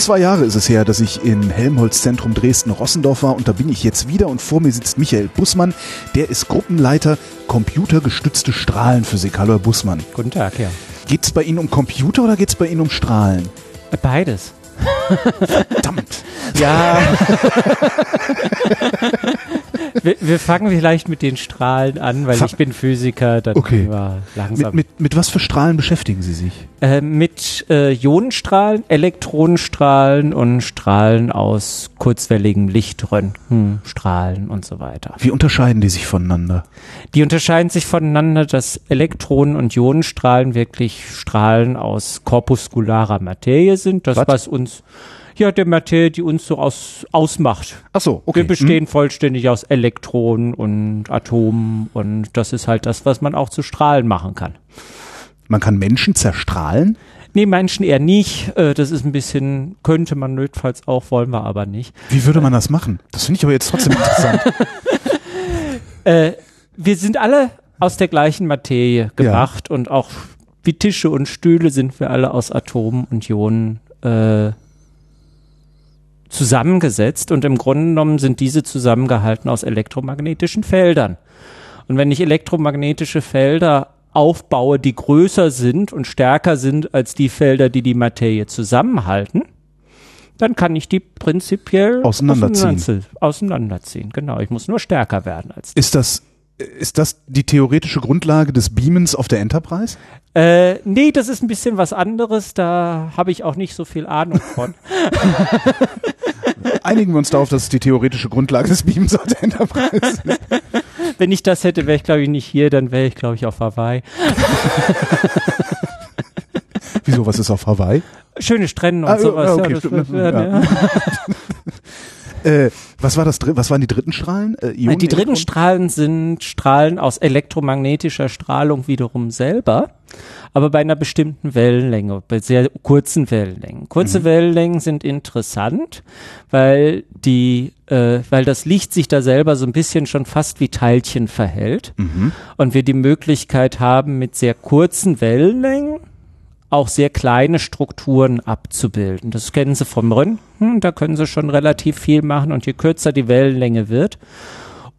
Gut zwei Jahre ist es her, dass ich im Helmholtz-Zentrum Dresden-Rossendorf war und da bin ich jetzt wieder und vor mir sitzt Michael Bussmann, der ist Gruppenleiter computergestützte Strahlenphysik. Hallo Herr Bussmann. Guten Tag, ja. Geht es bei Ihnen um Computer oder geht es bei Ihnen um Strahlen? Beides. Verdammt. Ja. wir, wir fangen vielleicht mit den Strahlen an, weil Fa- ich bin Physiker, dann Okay. wir langsam. Mit, mit, mit was für Strahlen beschäftigen Sie sich? äh, mit äh, Ionenstrahlen, Elektronenstrahlen und Strahlen aus kurzwelligem Lichtröntgen, Strahlen und so weiter. Wie unterscheiden die sich voneinander? Die unterscheiden sich voneinander, dass Elektronen- und Ionenstrahlen wirklich Strahlen aus korpuskularer Materie sind. Das, Was? was uns, ja, der Materie, die uns so aus, ausmacht. Ach so, okay. Wir bestehen vollständig aus Elektronen und Atomen und das ist halt das, was man auch zu Strahlen machen kann. Hm. Man kann Menschen zerstrahlen? Nee, Menschen eher nicht. Äh, Das ist ein bisschen, könnte man notfalls auch, wollen wir aber nicht. Wie würde man das machen? Das finde ich aber jetzt trotzdem interessant. Äh, wir sind alle aus der gleichen Materie gemacht und auch wie Tische und Stühle sind wir alle aus Atomen und Ionen äh, zusammengesetzt und im Grunde genommen sind diese zusammengehalten aus elektromagnetischen Feldern. Und wenn ich elektromagnetische Felder aufbaue, die größer sind und stärker sind als die Felder, die die Materie zusammenhalten, dann kann ich die prinzipiell Auseinanderziehen. auseinander- Auseinanderziehen, genau. Ich muss nur stärker werden als die. Ist das, ist das die theoretische Grundlage des Beamens auf der Enterprise? Äh, nee, das ist ein bisschen was anderes. Da habe ich auch nicht so viel Ahnung von. Einigen wir uns darauf, dass es die theoretische Grundlage des Beamens auf der Enterprise ist. Wenn ich das hätte, wäre ich glaube ich nicht hier, dann wäre ich glaube ich auf Hawaii. Wieso, was ist auf Hawaii? Schöne Strände und Ah, sowas. ja, okay, das stimmt, wird- ja. ja. Äh, was war das, was waren die dritten Strahlen? Äh, Die dritten Elektron- Strahlen sind Strahlen aus elektromagnetischer Strahlung wiederum selber, aber bei einer bestimmten Wellenlänge, bei sehr kurzen Wellenlängen. Kurze Wellenlängen sind interessant, weil die, äh, weil das Licht sich da selber so ein bisschen schon fast wie Teilchen verhält Mhm. und wir die Möglichkeit haben, mit sehr kurzen Wellenlängen auch sehr kleine Strukturen abzubilden. Das kennen Sie vom Röntgen, da können Sie schon relativ viel machen und je kürzer die Wellenlänge wird,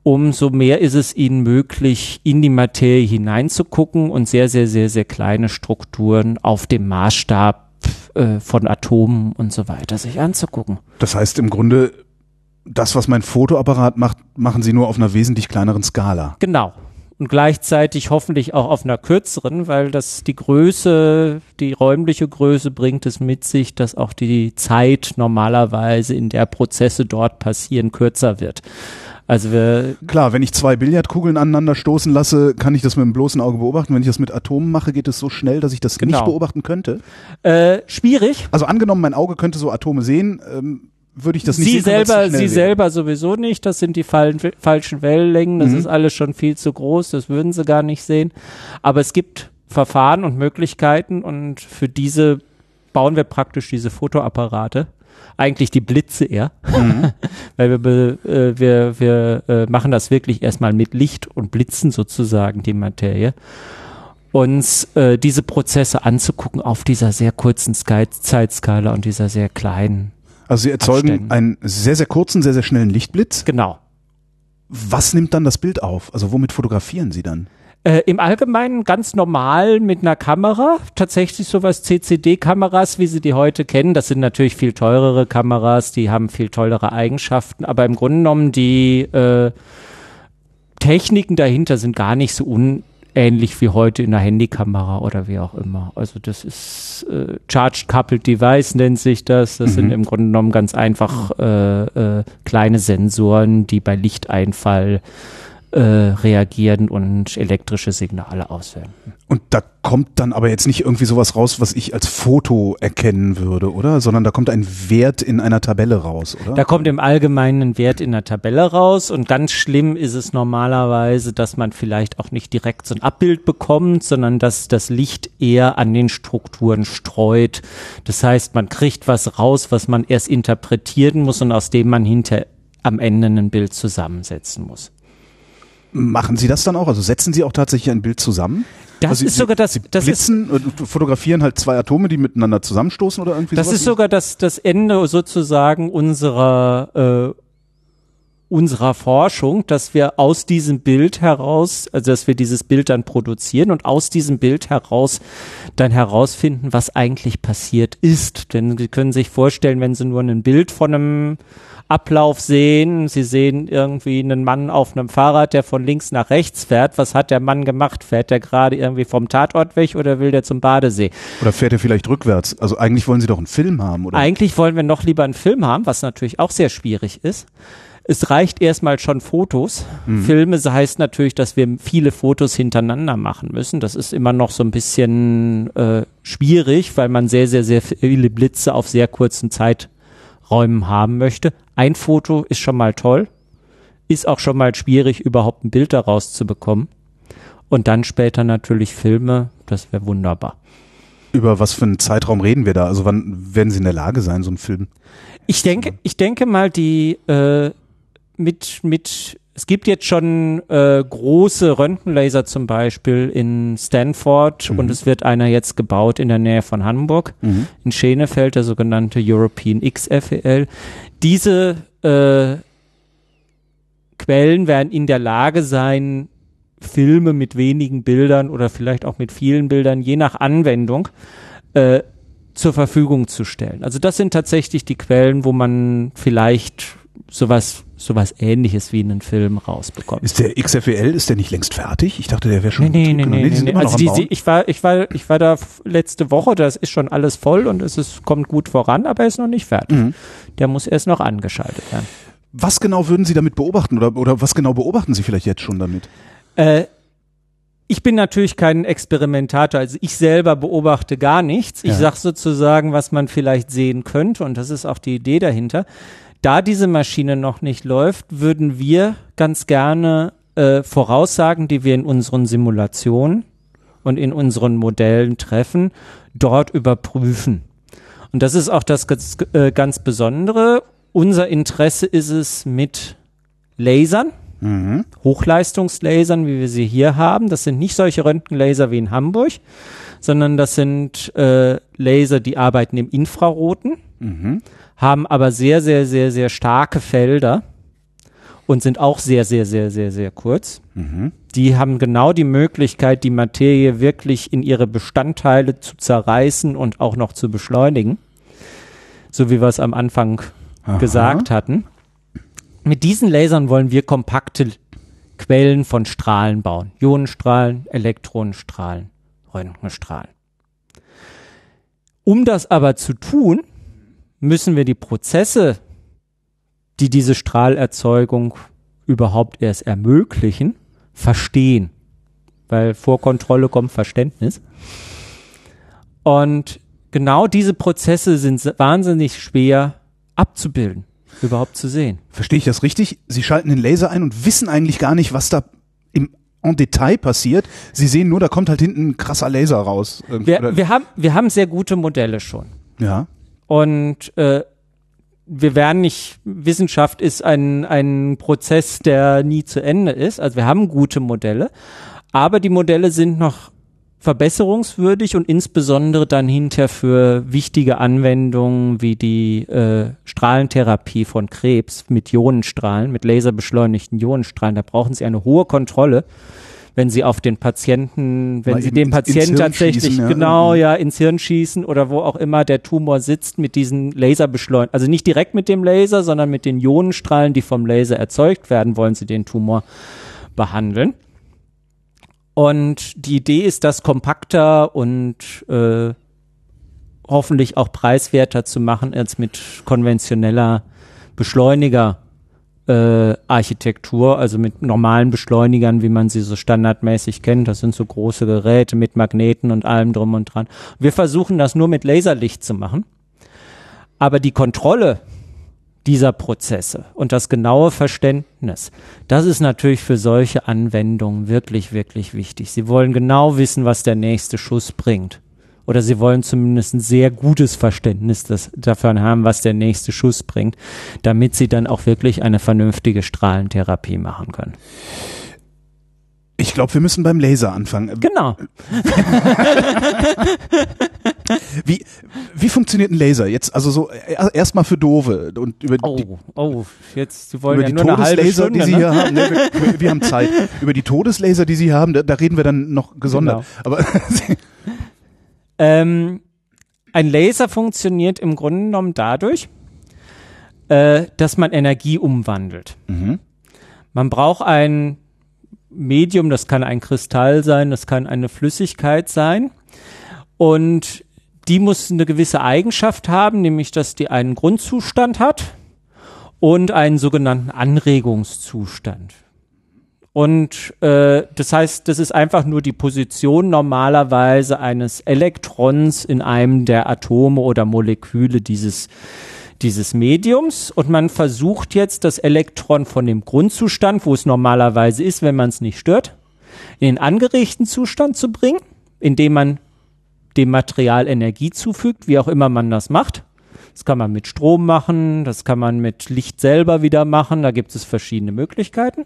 umso mehr ist es Ihnen möglich, in die Materie hineinzugucken und sehr, sehr, sehr, sehr kleine Strukturen auf dem Maßstab äh, von Atomen und so weiter sich anzugucken. Das heißt im Grunde, das, was mein Fotoapparat macht, machen sie nur auf einer wesentlich kleineren Skala. Genau. Und gleichzeitig hoffentlich auch auf einer kürzeren, weil das die Größe, die räumliche Größe bringt es mit sich, dass auch die Zeit normalerweise in der Prozesse dort passieren kürzer wird. Also wir, Klar, wenn ich zwei Billardkugeln aneinander stoßen lasse, kann ich das mit dem bloßen Auge beobachten. Wenn ich das mit Atomen mache, geht es so schnell, dass ich das Genau. nicht beobachten könnte. äh, schwierig. Also angenommen, mein Auge könnte so Atome sehen, ähm, würde ich das nicht Sie sehen, selber, Sie wäre. selber sowieso nicht. Das sind die falschen Wellenlängen. Das Mhm. ist alles schon viel zu groß. Das würden Sie gar nicht sehen. Aber es gibt Verfahren und Möglichkeiten und für diese bauen wir praktisch diese Fotoapparate. Eigentlich die Blitze eher, Mhm. weil wir, äh, wir, wir äh, machen das wirklich erstmal mit Licht und Blitzen sozusagen die Materie. Uns äh, diese Prozesse anzugucken auf dieser sehr kurzen Zeitskala und dieser sehr kleinen. Also sie erzeugen Abständen. einen sehr, sehr kurzen, sehr, sehr schnellen Lichtblitz. Genau. Was nimmt dann das Bild auf? Also womit fotografieren sie dann? Äh, Im Allgemeinen ganz normal mit einer Kamera, tatsächlich sowas CCD-Kameras, wie Sie die heute kennen. Das sind natürlich viel teurere Kameras, die haben viel tollere Eigenschaften, aber im Grunde genommen die äh, Techniken dahinter sind gar nicht so unähnlich wie heute in einer Handykamera oder wie auch immer. Also das ist äh, Charged Coupled Device nennt sich das. Das sind im Grunde genommen ganz einfach äh, äh, kleine Sensoren, die bei Lichteinfall äh, reagieren und elektrische Signale aussenden. Und da kommt dann aber jetzt nicht irgendwie sowas raus, was ich als Foto erkennen würde, oder? Sondern da kommt ein Wert in einer Tabelle raus, oder? Da kommt im Allgemeinen ein Wert in der Tabelle raus und ganz schlimm ist es normalerweise, dass man vielleicht auch nicht direkt so ein Abbild bekommt, sondern dass das Licht eher an den Strukturen streut. Das heißt, man kriegt was raus, was man erst interpretieren muss und aus dem man hinter am Ende ein Bild zusammensetzen muss. Machen Sie das dann auch? Also setzen Sie auch tatsächlich ein Bild zusammen? Das also ist Sie, sogar das, Sie das ist, blitzen und fotografieren halt zwei Atome, die miteinander zusammenstoßen oder irgendwie das ist sogar das, das Ende sozusagen unserer, äh, unserer Forschung, dass wir aus diesem Bild heraus, also dass wir dieses Bild dann produzieren und aus diesem Bild heraus dann herausfinden, was eigentlich passiert ist. Denn Sie können sich vorstellen, wenn Sie nur ein Bild von einem Ablauf sehen. Sie sehen irgendwie einen Mann auf einem Fahrrad, der von links nach rechts fährt. Was hat der Mann gemacht? Fährt der gerade irgendwie vom Tatort weg oder will der zum Badesee? Oder fährt er vielleicht rückwärts? Also eigentlich wollen Sie doch einen Film haben, oder? Eigentlich wollen wir noch lieber einen Film haben, was natürlich auch sehr schwierig ist. Es reicht erstmal schon Fotos. Mhm. Filme das heißt natürlich, dass wir viele Fotos hintereinander machen müssen. Das ist immer noch so ein bisschen äh, schwierig, weil man sehr, sehr, sehr viele Blitze auf sehr kurzen Zeiträumen haben möchte. Ein Foto ist schon mal toll, ist auch schon mal schwierig, überhaupt ein Bild daraus zu bekommen. Und dann später natürlich Filme, das wäre wunderbar. Über was für einen Zeitraum reden wir da? Also wann werden Sie in der Lage sein, so einen Film? Ich denke, ich denke mal, die äh, mit, mit, es gibt jetzt schon äh, große Röntgenlaser zum Beispiel in Stanford Mhm. und es wird einer jetzt gebaut in der Nähe von Hamburg, Mhm. in Schenefeld, der sogenannte European XFEL. Diese äh, Quellen werden in der Lage sein, Filme mit wenigen Bildern oder vielleicht auch mit vielen Bildern, je nach Anwendung, äh, zur Verfügung zu stellen. Also das sind tatsächlich die Quellen, wo man vielleicht sowas, sowas ähnliches wie einen Film rausbekommt. Ist der XFEL, ist der nicht längst fertig? Ich dachte, der wäre schon Nee, nee, nee, nee, die nee, nee. noch Also die, die, ich war, ich war, ich war da letzte Woche, das ist schon alles voll und es ist, kommt gut voran, aber er ist noch nicht fertig. Mhm. Der muss erst noch angeschaltet werden. Was genau würden Sie damit beobachten oder, oder was genau beobachten Sie vielleicht jetzt schon damit? Äh, ich bin natürlich kein Experimentator, also ich selber beobachte gar nichts. Ich Ja. sag sozusagen, was man vielleicht sehen könnte und das ist auch die Idee dahinter. Da diese Maschine noch nicht läuft, würden wir ganz gerne äh, Voraussagen, die wir in unseren Simulationen und in unseren Modellen treffen, dort überprüfen. Und das ist auch das ganz, äh, ganz Besondere. Unser Interesse ist es mit Lasern, Mhm. Hochleistungslasern, wie wir sie hier haben. Das sind nicht solche Röntgenlaser wie in Hamburg, sondern das sind äh, Laser, die arbeiten im Infraroten, Mhm. Haben aber sehr, sehr, sehr, sehr starke Felder und sind auch sehr, sehr, sehr, sehr, sehr kurz. Mhm. Die haben genau die Möglichkeit, die Materie wirklich in ihre Bestandteile zu zerreißen und auch noch zu beschleunigen. So wie wir es am Anfang Aha. gesagt hatten. Mit diesen Lasern wollen wir kompakte Quellen von Strahlen bauen. Ionenstrahlen, Elektronenstrahlen, Röntgenstrahlen. Um das aber zu tun, müssen wir die Prozesse, die diese Strahlerzeugung überhaupt erst ermöglichen, verstehen. Weil vor Kontrolle kommt Verständnis. Und genau diese Prozesse sind wahnsinnig schwer abzubilden, überhaupt zu sehen. Verstehe ich das richtig? Sie schalten den Laser ein und wissen eigentlich gar nicht, was da im en Detail passiert. Sie sehen nur, da kommt halt hinten ein krasser Laser raus. Irgendwie, Wir, wir, haben, wir haben sehr gute Modelle schon. ja. Und äh, wir werden nicht, Wissenschaft ist ein, ein Prozess, der nie zu Ende ist. Also wir haben gute Modelle, aber die Modelle sind noch verbesserungswürdig und insbesondere dann hinter für wichtige Anwendungen wie die äh, Strahlentherapie von Krebs mit Ionenstrahlen, mit laserbeschleunigten Ionenstrahlen. Da brauchen Sie eine hohe Kontrolle, wenn Sie auf den Patienten, wenn Mal Sie ins Patienten tatsächlich schießen, ja. genau ja ins Hirn schießen oder wo auch immer der Tumor sitzt mit diesen Laserbeschleunigten. Also nicht direkt mit dem Laser, sondern mit den Ionenstrahlen, die vom Laser erzeugt werden, wollen Sie den Tumor behandeln. Und die Idee ist, das kompakter und äh, hoffentlich auch preiswerter zu machen als mit konventioneller äh, Architektur, also mit normalen Beschleunigern, wie man sie so standardmäßig kennt. Das sind so große Geräte mit Magneten und allem drum und dran. Wir versuchen das nur mit Laserlicht zu machen. Aber die Kontrolle dieser Prozesse und das genaue Verständnis, das ist natürlich für solche Anwendungen wirklich, wirklich wichtig. Sie wollen genau wissen, was der nächste Schuss bringt. Oder sie wollen zumindest ein sehr gutes Verständnis das, davon haben, was der nächste Schuss bringt, damit sie dann auch wirklich eine vernünftige Strahlentherapie machen können. Ich glaube, wir müssen beim Laser anfangen. Genau. wie, wie funktioniert ein Laser? Jetzt, also so erstmal für Dove und über oh, die, oh, jetzt Sie wollen über ja die nur Todeslaser, Stunde, die Sie ne? hier haben. Ne, wir, wir haben Zeit. Über die Todeslaser, die Sie haben, da, da reden wir dann noch gesondert. Genau. Aber Ähm, ein Laser funktioniert im Grunde genommen dadurch, äh, dass man Energie umwandelt. Mhm. Man braucht ein Medium, das kann ein Kristall sein, das kann eine Flüssigkeit sein. Und die muss eine gewisse Eigenschaft haben, nämlich dass die einen Grundzustand hat und einen sogenannten Anregungszustand. Und äh, das heißt, das ist einfach nur die Position normalerweise eines Elektrons in einem der Atome oder Moleküle dieses dieses Mediums und man versucht jetzt das Elektron von dem Grundzustand, wo es normalerweise ist, wenn man es nicht stört, in den angeregten Zustand zu bringen, indem man dem Material Energie zufügt, wie auch immer man das macht. Das kann man mit Strom machen, das kann man mit Licht selber wieder machen, da gibt es verschiedene Möglichkeiten.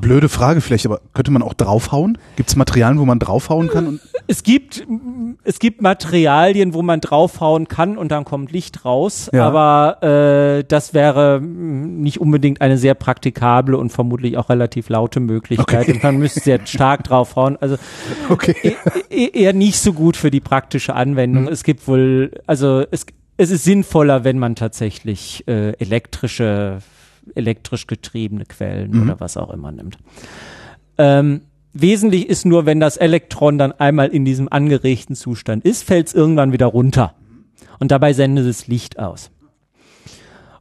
Blöde Frage vielleicht, aber könnte man auch draufhauen? Gibt es Materialien, wo man draufhauen kann? Und, Es gibt, es gibt Materialien, wo man draufhauen kann und dann kommt Licht raus, Ja. aber äh, das wäre mm, nicht unbedingt eine sehr praktikable und vermutlich auch relativ laute Möglichkeit. Okay. Und man müsste sehr stark draufhauen. Also okay. e- e- eher nicht so gut für die praktische Anwendung. Es gibt wohl, also es, es ist sinnvoller, wenn man tatsächlich äh, elektrische, elektrisch getriebene Quellen Mhm. oder was auch immer nimmt. Ähm, wesentlich ist nur, wenn das Elektron dann einmal in diesem angeregten Zustand ist, fällt es irgendwann wieder runter. Und dabei sendet es Licht aus.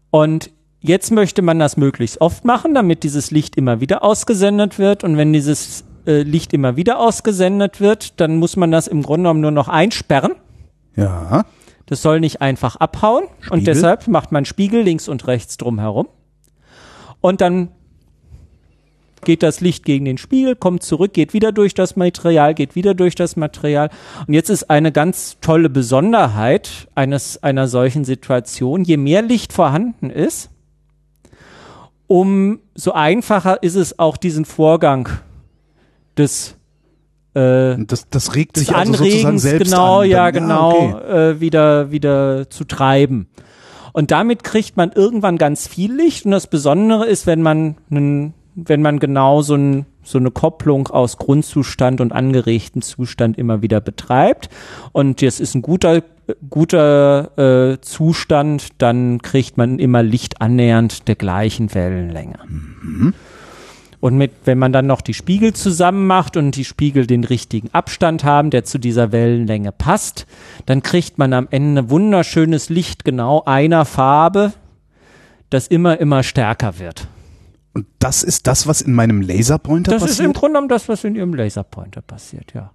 Und jetzt möchte man das möglichst oft machen, damit dieses Licht immer wieder ausgesendet wird. Und wenn dieses äh, Licht immer wieder ausgesendet wird, dann muss man das im Grunde genommen nur noch einsperren. Ja. Das soll nicht einfach abhauen. Spiegel? Und deshalb macht man Spiegel links und rechts drumherum. Und dann geht das Licht gegen den Spiegel, kommt zurück, geht wieder durch das Material, geht wieder durch das Material. Und jetzt ist eine ganz tolle Besonderheit eines, einer solchen Situation, je mehr Licht vorhanden ist, umso einfacher ist es auch diesen Vorgang des äh, das, das regt des sich also sozusagen Anregens, selbst genau, an. ja, Dann- genau, okay. äh, wieder, wieder zu treiben. Und damit kriegt man irgendwann ganz viel Licht. Und das Besondere ist, wenn man wenn man genau so, ein, so eine Kopplung aus Grundzustand und angeregten Zustand immer wieder betreibt. Und das ist ein guter, guter äh, Zustand, dann kriegt man immer Licht annähernd der gleichen Wellenlänge. Und mit, wenn man dann noch die Spiegel zusammen macht und die Spiegel den richtigen Abstand haben, der zu dieser Wellenlänge passt, dann kriegt man am Ende wunderschönes Licht genau einer Farbe, das immer, immer stärker wird. Und das ist das, was in meinem Laserpointer Das ist im passiert? Grunde genommen das, was in Ihrem Laserpointer passiert, ja.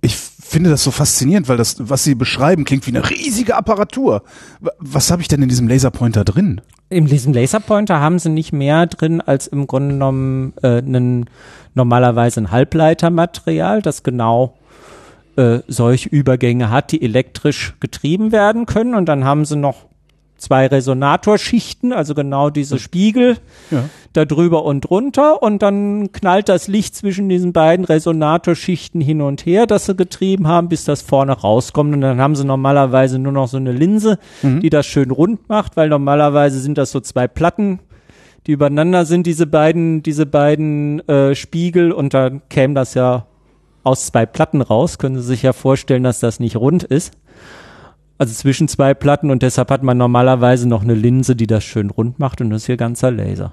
Ich finde das so faszinierend, weil das, was Sie beschreiben, klingt wie eine riesige Apparatur. Was habe ich denn in diesem Laserpointer drin? In diesem Laserpointer haben sie nicht mehr drin als im Grunde genommen äh, einen, normalerweise ein Halbleitermaterial, das genau äh, solche Übergänge hat, die elektrisch getrieben werden können. Und dann haben sie noch zwei Resonatorschichten, also genau diese Spiegel Ja. Da drüber und drunter. Und dann knallt das Licht zwischen diesen beiden Resonatorschichten hin und her, das sie getrieben haben, bis das vorne rauskommt. Und dann haben sie normalerweise nur noch so eine Linse, die das schön rund macht, weil normalerweise sind das so zwei Platten, die übereinander sind, diese beiden, diese beiden äh, Spiegel. Und dann käme das ja aus zwei Platten raus. Können Sie sich ja vorstellen, dass das nicht rund ist. Also zwischen zwei Platten und deshalb hat man normalerweise noch eine Linse, die das schön rund macht und das ist hier ganzer Laser.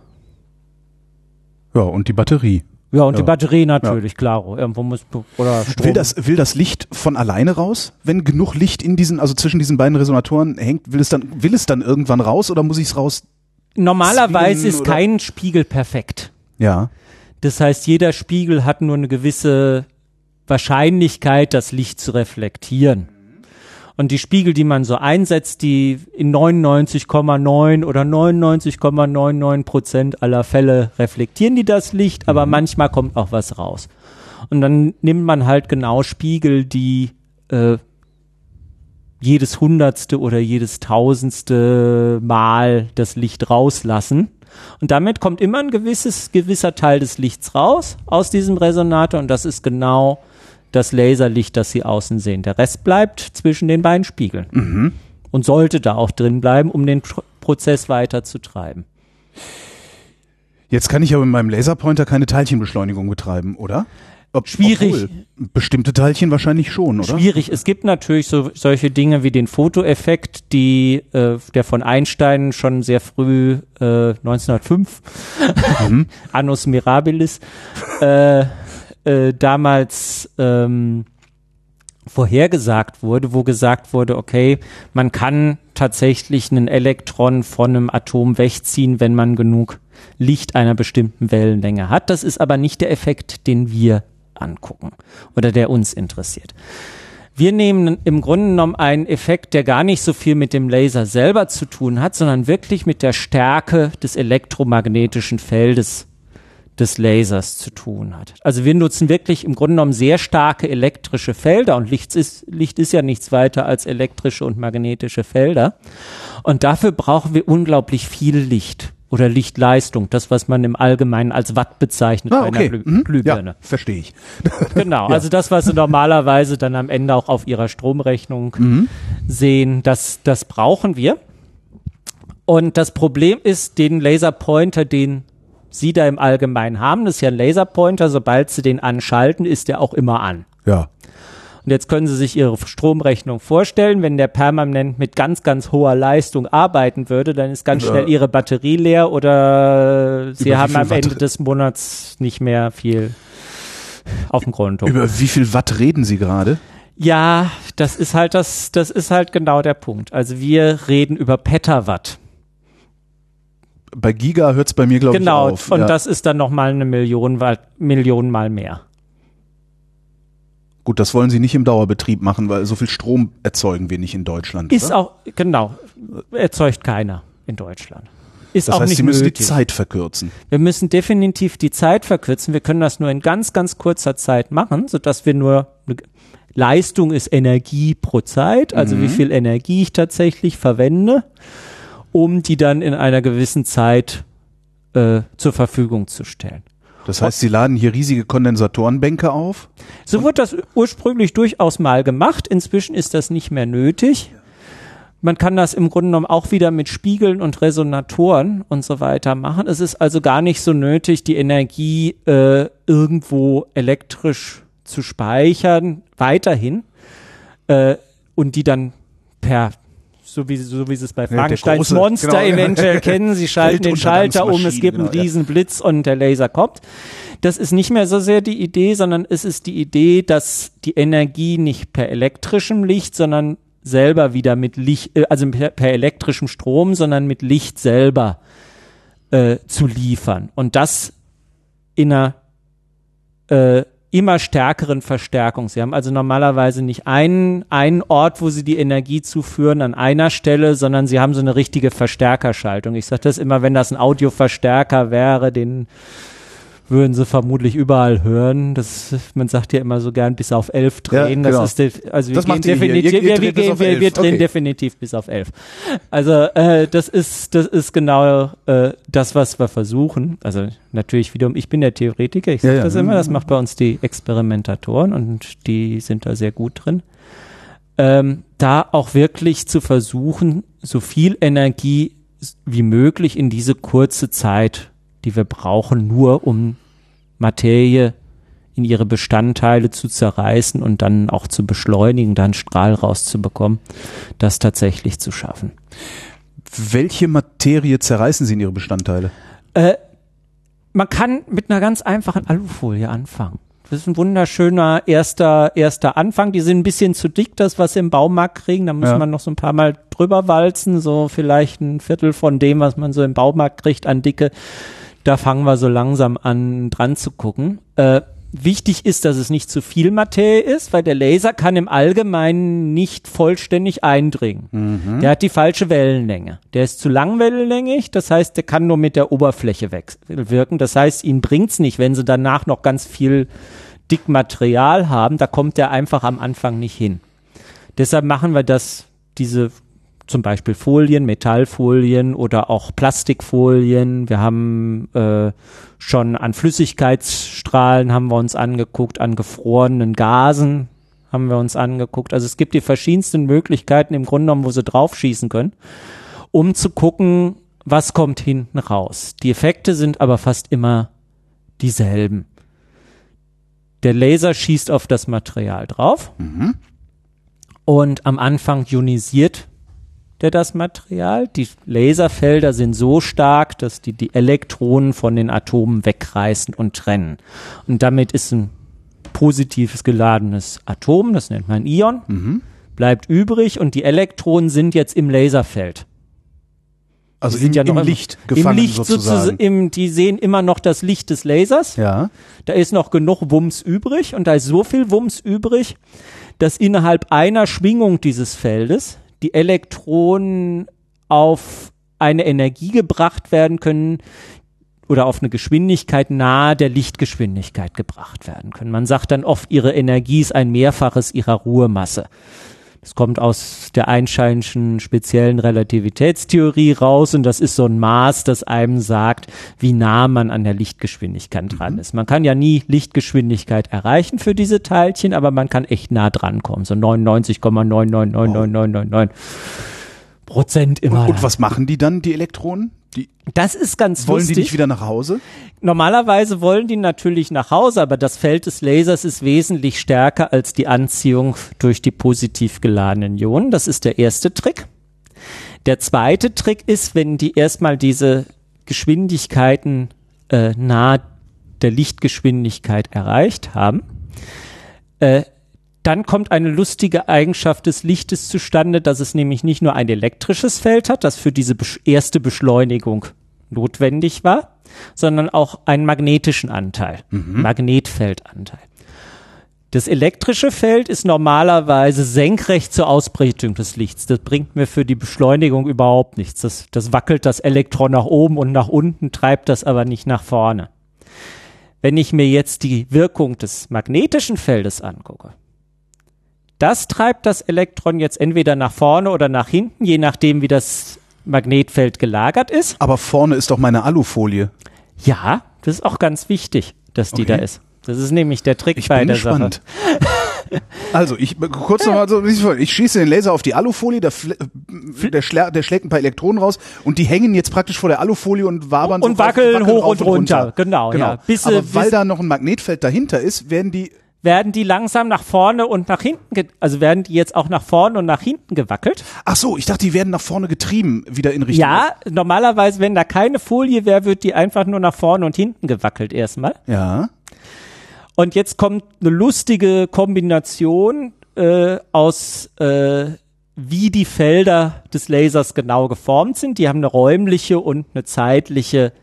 Ja, und die Batterie. Ja, und Ja. die Batterie natürlich, klaro. Irgendwo muss, oder Strom. Will das, will das Licht von alleine raus? Wenn genug Licht in diesen, also zwischen diesen beiden Resonatoren hängt, will es dann, will es dann irgendwann raus oder muss ich es raus Normalerweise Zwingen ist oder- kein Spiegel perfekt. Ja. Das heißt, jeder Spiegel hat nur eine gewisse Wahrscheinlichkeit, das Licht zu reflektieren. Und die Spiegel, die man so einsetzt, die in 99,9 oder 99,99 Prozent aller Fälle reflektieren die das Licht, aber manchmal kommt auch was raus. Und dann nimmt man halt genau Spiegel, die äh, jedes hundertste oder jedes tausendste Mal das Licht rauslassen. Und damit kommt immer ein gewisses, gewisser Teil des Lichts raus aus diesem Resonator und das ist genau das Laserlicht, das Sie außen sehen. Der Rest bleibt zwischen den beiden Spiegeln und sollte da auch drin bleiben, um den Pro Prozess weiter zu treiben. Jetzt kann ich aber mit meinem Laserpointer keine Teilchenbeschleunigung betreiben, oder? Ob, Schwierig. Obwohl, bestimmte Teilchen wahrscheinlich schon, oder? Schwierig. Es gibt natürlich so solche Dinge wie den Fotoeffekt, die äh, der von Einstein schon sehr früh äh, 1905 Annus Mirabilis äh, äh, damals ähm, vorhergesagt wurde, wo gesagt wurde, okay, man kann tatsächlich einen Elektron von einem Atom wegziehen, wenn man genug Licht einer bestimmten Wellenlänge hat. Das ist aber nicht der Effekt, den wir angucken oder der uns interessiert. Wir nehmen im Grunde genommen einen Effekt, der gar nicht so viel mit dem Laser selber zu tun hat, sondern wirklich mit der Stärke des elektromagnetischen Feldes des Lasers zu tun hat. Also wir nutzen wirklich im Grunde genommen sehr starke elektrische Felder und Licht ist, Licht ist ja nichts weiter als elektrische und magnetische Felder. Und dafür brauchen wir unglaublich viel Licht oder Lichtleistung, das, was man im Allgemeinen als Watt bezeichnet Ah, bei okay. einer Glüh Mhm. Glühbirne. Ja, verstehe ich. Genau, also das, was Sie normalerweise dann am Ende auch auf Ihrer Stromrechnung sehen, das, das brauchen wir. Und das Problem ist, den Laserpointer, den Sie da im Allgemeinen haben, das ist ja ein Laserpointer, sobald Sie den anschalten, ist der auch immer an. Ja. Und jetzt können Sie sich Ihre Stromrechnung vorstellen, wenn der permanent mit ganz, ganz hoher Leistung arbeiten würde, dann ist ganz Ja. schnell Ihre Batterie leer oder Sie Über haben am Watt? Ende des Monats nicht mehr viel auf dem Konto. Über wie viel Watt reden Sie gerade? Ja, das ist halt das, das ist halt genau der Punkt. Also wir reden über Petawatt. Bei Giga hört es bei mir, glaube Genau, ich, auf. und ja. das ist dann nochmal eine Million, Watt- Million mal mehr. Gut, das wollen Sie nicht im Dauerbetrieb machen, weil so viel Strom erzeugen wir nicht in Deutschland. Ist oder? auch, genau, erzeugt keiner in Deutschland. Ist das auch heißt, nicht Sie müssen nötig. die Zeit verkürzen. Wir müssen definitiv die Zeit verkürzen. Wir können das nur in ganz, ganz kurzer Zeit machen, sodass wir nur Leistung ist Energie pro Zeit, also wie viel Energie ich tatsächlich verwende, um die dann in einer gewissen Zeit äh, zur Verfügung zu stellen. Das heißt, Sie laden hier riesige Kondensatorenbänke auf. So wurde das ursprünglich durchaus mal gemacht. Inzwischen ist das nicht mehr nötig. Man kann das im Grunde genommen auch wieder mit Spiegeln und Resonatoren und so weiter machen. Es ist also gar nicht so nötig, die Energie äh, irgendwo elektrisch zu speichern, weiterhin, äh, und die dann per so wie, so wie Sie es bei Frankensteins große, Monster genau. eventuell kennen. Sie schalten den Schalter um, es gibt einen genau, ja. riesen Blitz und der Laser kommt. Das ist nicht mehr so sehr die Idee, sondern es ist die Idee, dass die Energie nicht per elektrischem Licht, sondern selber wieder mit Licht, äh, also per, per elektrischem Strom, sondern mit Licht selber äh, zu liefern. Und das in einer äh, immer stärkeren Verstärkung. Sie haben also normalerweise nicht einen, einen Ort, wo Sie die Energie zuführen an einer Stelle, sondern Sie haben so eine richtige Verstärkerschaltung. Ich sage das immer, wenn das ein Audioverstärker wäre, den würden Sie vermutlich überall hören. Das, man sagt ja immer so gern bis auf elf drehen. Ja, genau. Das ist also wir Das gehen definitiv, Ihr- ihr wir, wir, gehen, wir, wir drehen Okay. definitiv bis auf elf. Also äh, das ist das ist genau äh, das, was wir versuchen. Also natürlich wiederum, ich bin der Theoretiker, ich sage Ja, ja. das immer, das macht bei uns die Experimentatoren und die sind da sehr gut drin. Ähm, da auch wirklich zu versuchen, so viel Energie wie möglich in diese kurze Zeit, die wir brauchen, nur um Materie in ihre Bestandteile zu zerreißen und dann auch zu beschleunigen, dann Strahl rauszubekommen, das tatsächlich zu schaffen. Welche Materie zerreißen Sie in Ihre Bestandteile? Äh, man kann mit einer ganz einfachen Alufolie anfangen. Das ist ein wunderschöner erster, erster Anfang. Die sind ein bisschen zu dick, das, was sie im Baumarkt kriegen. Da muss Ja. man noch so ein paar Mal drüber walzen, so vielleicht ein Viertel von dem, was man so im Baumarkt kriegt an Dicke. Da fangen wir so langsam an, dran zu gucken. Äh, wichtig ist, dass es nicht zu viel Materie ist, weil der Laser kann im Allgemeinen nicht vollständig eindringen. Der hat die falsche Wellenlänge. Der ist zu langwellenlängig, das heißt, der kann nur mit der Oberfläche wirken. Das heißt, ihn bringt's nicht, wenn sie danach noch ganz viel dick Material haben, da kommt der einfach am Anfang nicht hin. Deshalb machen wir das, diese zum Beispiel Folien, Metallfolien oder auch Plastikfolien. Wir haben äh, schon an Flüssigkeitsstrahlen haben wir uns angeguckt, an gefrorenen Gasen haben wir uns angeguckt. Also es gibt die verschiedensten Möglichkeiten im Grunde genommen, wo sie draufschießen können, um zu gucken, was kommt hinten raus. Die Effekte sind aber fast immer dieselben. Der Laser schießt auf das Material drauf und am Anfang ionisiert der das Material. Die Laserfelder sind so stark, dass die die Elektronen von den Atomen wegreißen und trennen. Und damit ist ein positives geladenes Atom, das nennt man Ion, bleibt übrig und die Elektronen sind jetzt im Laserfeld. Also Die sind im, ja noch im im- Licht gefangen Im Licht sozusagen. sozusagen. Im, die sehen immer noch das Licht des Lasers. Ja. Da ist noch genug Wumms übrig und da ist so viel Wumms übrig, dass innerhalb einer Schwingung dieses Feldes die Elektronen auf eine Energie gebracht werden können oder auf eine Geschwindigkeit nahe der Lichtgeschwindigkeit gebracht werden können. Man sagt dann oft, ihre Energie ist ein Mehrfaches ihrer Ruhemasse. Das kommt aus der Einsteinschen speziellen Relativitätstheorie raus und das ist so ein Maß, das einem sagt, wie nah man an der Lichtgeschwindigkeit dran ist. Man kann ja nie Lichtgeschwindigkeit erreichen für diese Teilchen, aber man kann echt nah dran kommen. So 99,999999 Prozent immer. Und, und was machen die dann, die Elektronen? Die, das ist ganz wollen lustig. die nicht wieder nach Hause? Normalerweise wollen die natürlich nach Hause, aber das Feld des Lasers ist wesentlich stärker als die Anziehung durch die positiv geladenen Ionen. Das ist der erste Trick. Der zweite Trick ist, wenn die erstmal diese Geschwindigkeiten äh, nahe der Lichtgeschwindigkeit erreicht haben, äh, dann kommt eine lustige Eigenschaft des Lichtes zustande, dass es nämlich nicht nur ein elektrisches Feld hat, das für diese erste Beschleunigung notwendig war, sondern auch einen magnetischen Anteil, Magnetfeldanteil. Das elektrische Feld ist normalerweise senkrecht zur Ausbreitung des Lichts. Das bringt mir für die Beschleunigung überhaupt nichts. Das, das wackelt das Elektron nach oben und nach unten, treibt das aber nicht nach vorne. Wenn ich mir jetzt die Wirkung des magnetischen Feldes angucke, das treibt das Elektron jetzt entweder nach vorne oder nach hinten, je nachdem, wie das Magnetfeld gelagert ist. Aber vorne ist doch meine Alufolie. Ja, das ist auch ganz wichtig, dass die Okay. da ist. Das ist nämlich der Trick Ich bei bin der gespannt. Sache. Also, ich kurz nochmal so, ich schieße den Laser auf die Alufolie, der, der, schlä der schlägt ein paar Elektronen raus und die hängen jetzt praktisch vor der Alufolie und wabern Und so wackeln hoch rauf und runter. Genau, ja. Bis Aber weil bis- da noch ein Magnetfeld dahinter ist, werden die Werden die langsam nach vorne und nach hinten, also werden die jetzt auch nach vorne und nach hinten gewackelt? Ach so, ich dachte, die werden nach vorne getrieben, wieder in Richtung. Ja, normalerweise, wenn da keine Folie wäre, wird die einfach nur nach vorne und hinten gewackelt erstmal. Ja. Und jetzt kommt eine lustige Kombination äh, aus, äh, wie die Felder des Lasers genau geformt sind. Die haben eine räumliche und eine zeitliche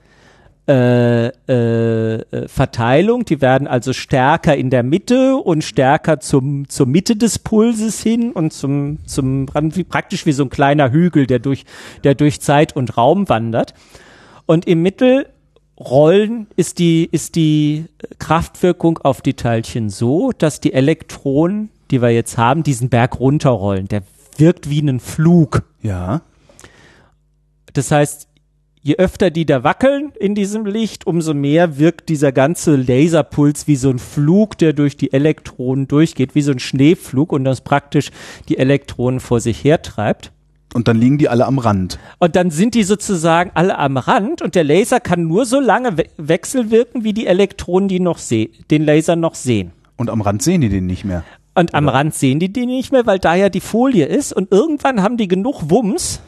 äh, äh, äh, Verteilung. Die werden also stärker in der Mitte und stärker zum, zur Mitte des Pulses hin und zum, zum praktisch wie so ein kleiner Hügel, der durch, der durch Zeit und Raum wandert. Und im Mittel Rollen ist die, ist die Kraftwirkung auf die Teilchen so, dass die Elektronen, die wir jetzt haben, diesen Berg runterrollen. Der wirkt wie ein Flug. Ja. Das heißt, je öfter die da wackeln in diesem Licht, umso mehr wirkt dieser ganze Laserpuls wie so ein Flug, der durch die Elektronen durchgeht, wie so ein Schneeflug und das praktisch die Elektronen vor sich hertreibt. Und dann liegen die alle am Rand. Und dann sind die sozusagen alle am Rand und der Laser kann nur so lange we wechselwirken, wie die Elektronen die noch sehen, den Laser noch sehen. Und am Rand sehen die den nicht mehr. Und am Rand sehen die die nicht mehr, weil da ja die Folie ist und irgendwann haben die genug Wumms,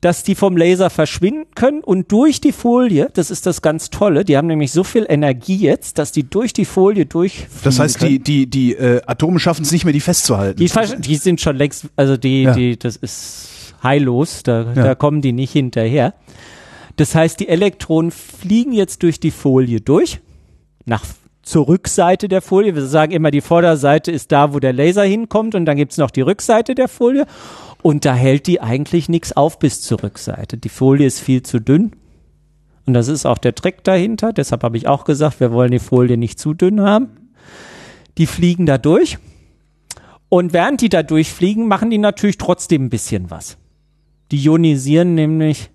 dass die vom Laser verschwinden können und durch die Folie, das ist das ganz Tolle, die haben nämlich so viel Energie jetzt, dass die durch die Folie durch. Das heißt, können. die, die, die äh, Atome schaffen es nicht mehr, die festzuhalten. Die, die sind schon längst, also die, Ja. die, das ist heillos, da, Ja. da kommen die nicht hinterher. Das heißt, die Elektronen fliegen jetzt durch die Folie durch, nach zur Rückseite der Folie. Wir sagen immer, die Vorderseite ist da, wo der Laser hinkommt und dann gibt's noch die Rückseite der Folie. Und da hält die eigentlich nichts auf bis zur Rückseite. Die Folie ist viel zu dünn. Und das ist auch der Trick dahinter. Deshalb habe ich auch gesagt, wir wollen die Folie nicht zu dünn haben. Die fliegen da durch. Und während die da durchfliegen, machen die natürlich trotzdem ein bisschen was. Die ionisieren nämlich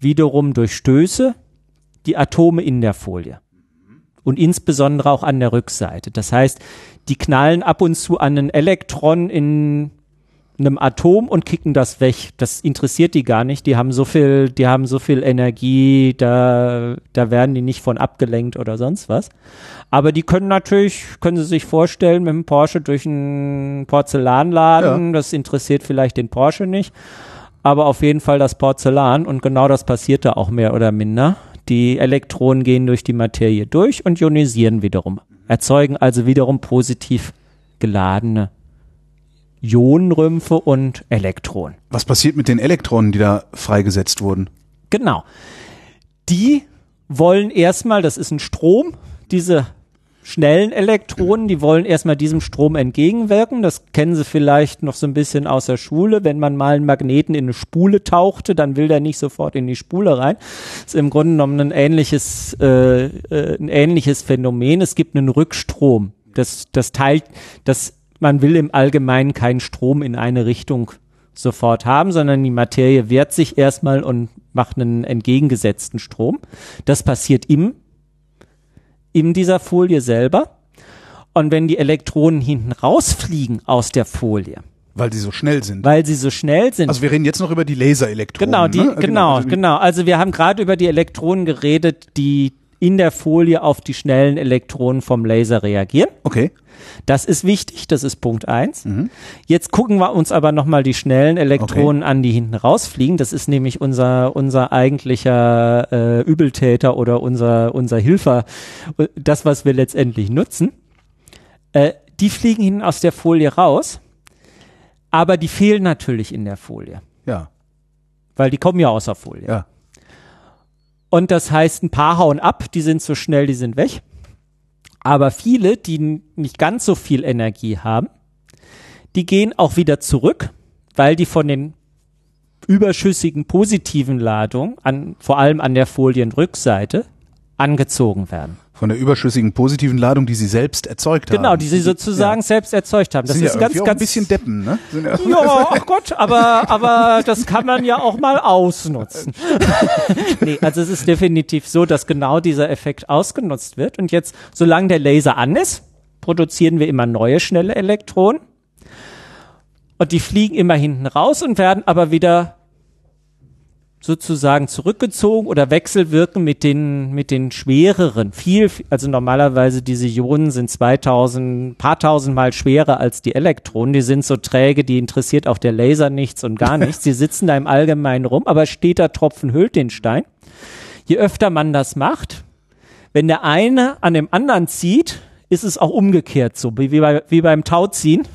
wiederum durch Stöße die Atome in der Folie. Und insbesondere auch an der Rückseite. Das heißt, die knallen ab und zu an ein Elektron in einem Atom und kicken das weg. Das interessiert die gar nicht. Die haben so viel, die haben so viel Energie, da, da werden die nicht von abgelenkt oder sonst was. Aber die können natürlich, können Sie sich vorstellen, mit dem Porsche durch einen Porzellanladen, das interessiert vielleicht den Porsche nicht, aber auf jeden Fall das Porzellan und genau das passiert da auch mehr oder minder. Die Elektronen gehen durch die Materie durch und ionisieren wiederum, erzeugen also wiederum positiv geladene Ionenrümpfe und Elektronen. Was passiert mit den Elektronen, die da freigesetzt wurden? Genau. Die wollen erstmal, das ist ein Strom, diese schnellen Elektronen, die wollen erstmal diesem Strom entgegenwirken. Das kennen Sie vielleicht noch so ein bisschen aus der Schule. Wenn man mal einen Magneten in eine Spule tauchte, dann will der nicht sofort in die Spule rein. Das ist im Grunde genommen ein ähnliches, äh, äh, ein ähnliches Phänomen. Es gibt einen Rückstrom. Das, das teilt, das, man will im Allgemeinen keinen Strom in eine Richtung sofort haben, sondern die Materie wehrt sich erstmal und macht einen entgegengesetzten Strom. Das passiert im, in dieser Folie selber. Und wenn die Elektronen hinten rausfliegen aus der Folie, Weil sie so schnell sind. weil sie so schnell sind, Also wir reden jetzt noch über die Laserelektronen. Genau, die, ne? genau, also- genau. Also wir haben gerade über die Elektronen geredet, die in der Folie auf die schnellen Elektronen vom Laser reagieren. Okay. Das ist wichtig, das ist Punkt eins. Jetzt gucken wir uns aber nochmal die schnellen Elektronen an, die hinten rausfliegen. Das ist nämlich unser, unser eigentlicher äh, Übeltäter oder unser, unser Hilfer, äh, das, was wir letztendlich nutzen. Äh, die fliegen hinten aus der Folie raus, aber die fehlen natürlich in der Folie, Ja, weil die kommen ja aus der Folie. ja. Und das heißt, ein paar hauen ab, die sind so schnell, die sind weg. Aber viele, die nicht ganz so viel Energie haben, die gehen auch wieder zurück, weil die von den überschüssigen positiven Ladungen, an, vor allem an der Folienrückseite, angezogen werden. Von der überschüssigen positiven Ladung, die sie selbst erzeugt haben. Genau, die sie sozusagen selbst erzeugt haben. Das sind ist ja ganz, ganz ein bisschen Deppen, ne? Sind ja, Ja, ach Gott, aber, aber das kann man ja auch mal ausnutzen. nee, also es ist definitiv so, dass genau dieser Effekt ausgenutzt wird. Und jetzt, solange der Laser an ist, produzieren wir immer neue schnelle Elektronen. Und die fliegen immer hinten raus und werden aber wieder sozusagen zurückgezogen oder wechselwirken mit den, mit den schwereren, viel, also normalerweise diese Ionen sind 2000, paar tausend Mal schwerer als die Elektronen, die sind so träge, die interessiert auch der Laser nichts und gar nichts, die sitzen da im Allgemeinen rum, aber steter Tropfen hüllt den Stein. Je öfter man das macht, wenn der eine an dem anderen zieht, ist es auch umgekehrt so, wie, bei, wie beim Tauziehen.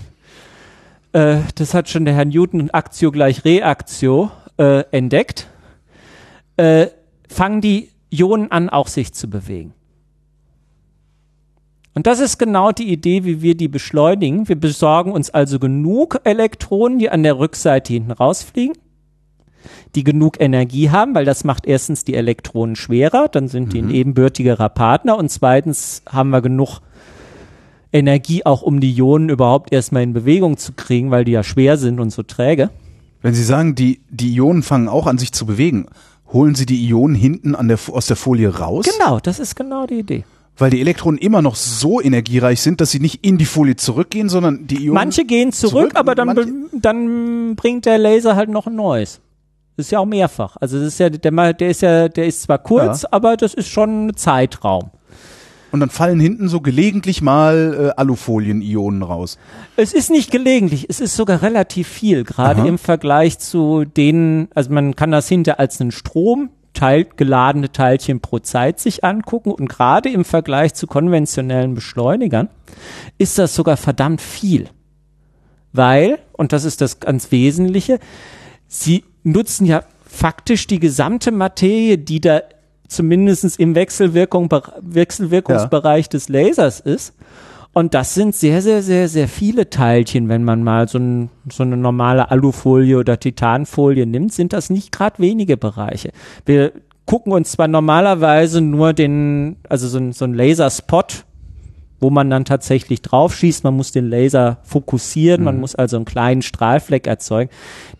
Äh, das hat schon der Herr Newton Aktio gleich Reaktio äh, entdeckt. Äh, fangen die Ionen an, auch sich zu bewegen. Und das ist genau die Idee, wie wir die beschleunigen. Wir besorgen uns also genug Elektronen, die an der Rückseite hinten rausfliegen, die genug Energie haben, weil das macht erstens die Elektronen schwerer, dann sind die ein ebenbürtigerer Partner und zweitens haben wir genug Energie auch, um die Ionen überhaupt erstmal in Bewegung zu kriegen, weil die ja schwer sind und so träge. Wenn Sie sagen, die, die Ionen fangen auch an sich zu bewegen, holen Sie die Ionen hinten an der, aus der Folie raus? Genau, das ist genau die Idee. Weil die Elektronen immer noch so energiereich sind, dass sie nicht in die Folie zurückgehen, sondern die Ionen. Manche gehen zurück, zurück, aber dann, dann bringt der Laser halt noch ein neues. Das ist ja auch mehrfach. Also das ist ja, der, mal- der ist ja, der ist zwar kurz, Ja. aber das ist schon ein Zeitraum. Und dann fallen hinten so gelegentlich mal äh, Alufolien-Ionen raus. Es ist nicht gelegentlich, es ist sogar relativ viel, gerade im Vergleich zu denen, also man kann das hinter als einen Strom Teil, geladene Teilchen pro Zeit sich angucken und gerade im Vergleich zu konventionellen Beschleunigern ist das sogar verdammt viel. Weil, und das ist das ganz Wesentliche, sie nutzen ja faktisch die gesamte Materie, die da zumindest im Wechselwirkung, Wechselwirkungsbereich des Lasers ist. Und das sind sehr, sehr, sehr, sehr viele Teilchen. Wenn man mal so, ein, so eine normale Alufolie oder Titanfolie nimmt, sind das nicht gerade wenige Bereiche. Wir gucken uns zwar normalerweise nur den, also so ein, so ein Laserspot, wo man dann tatsächlich drauf schießt. Man muss den Laser fokussieren, man muss also einen kleinen Strahlfleck erzeugen.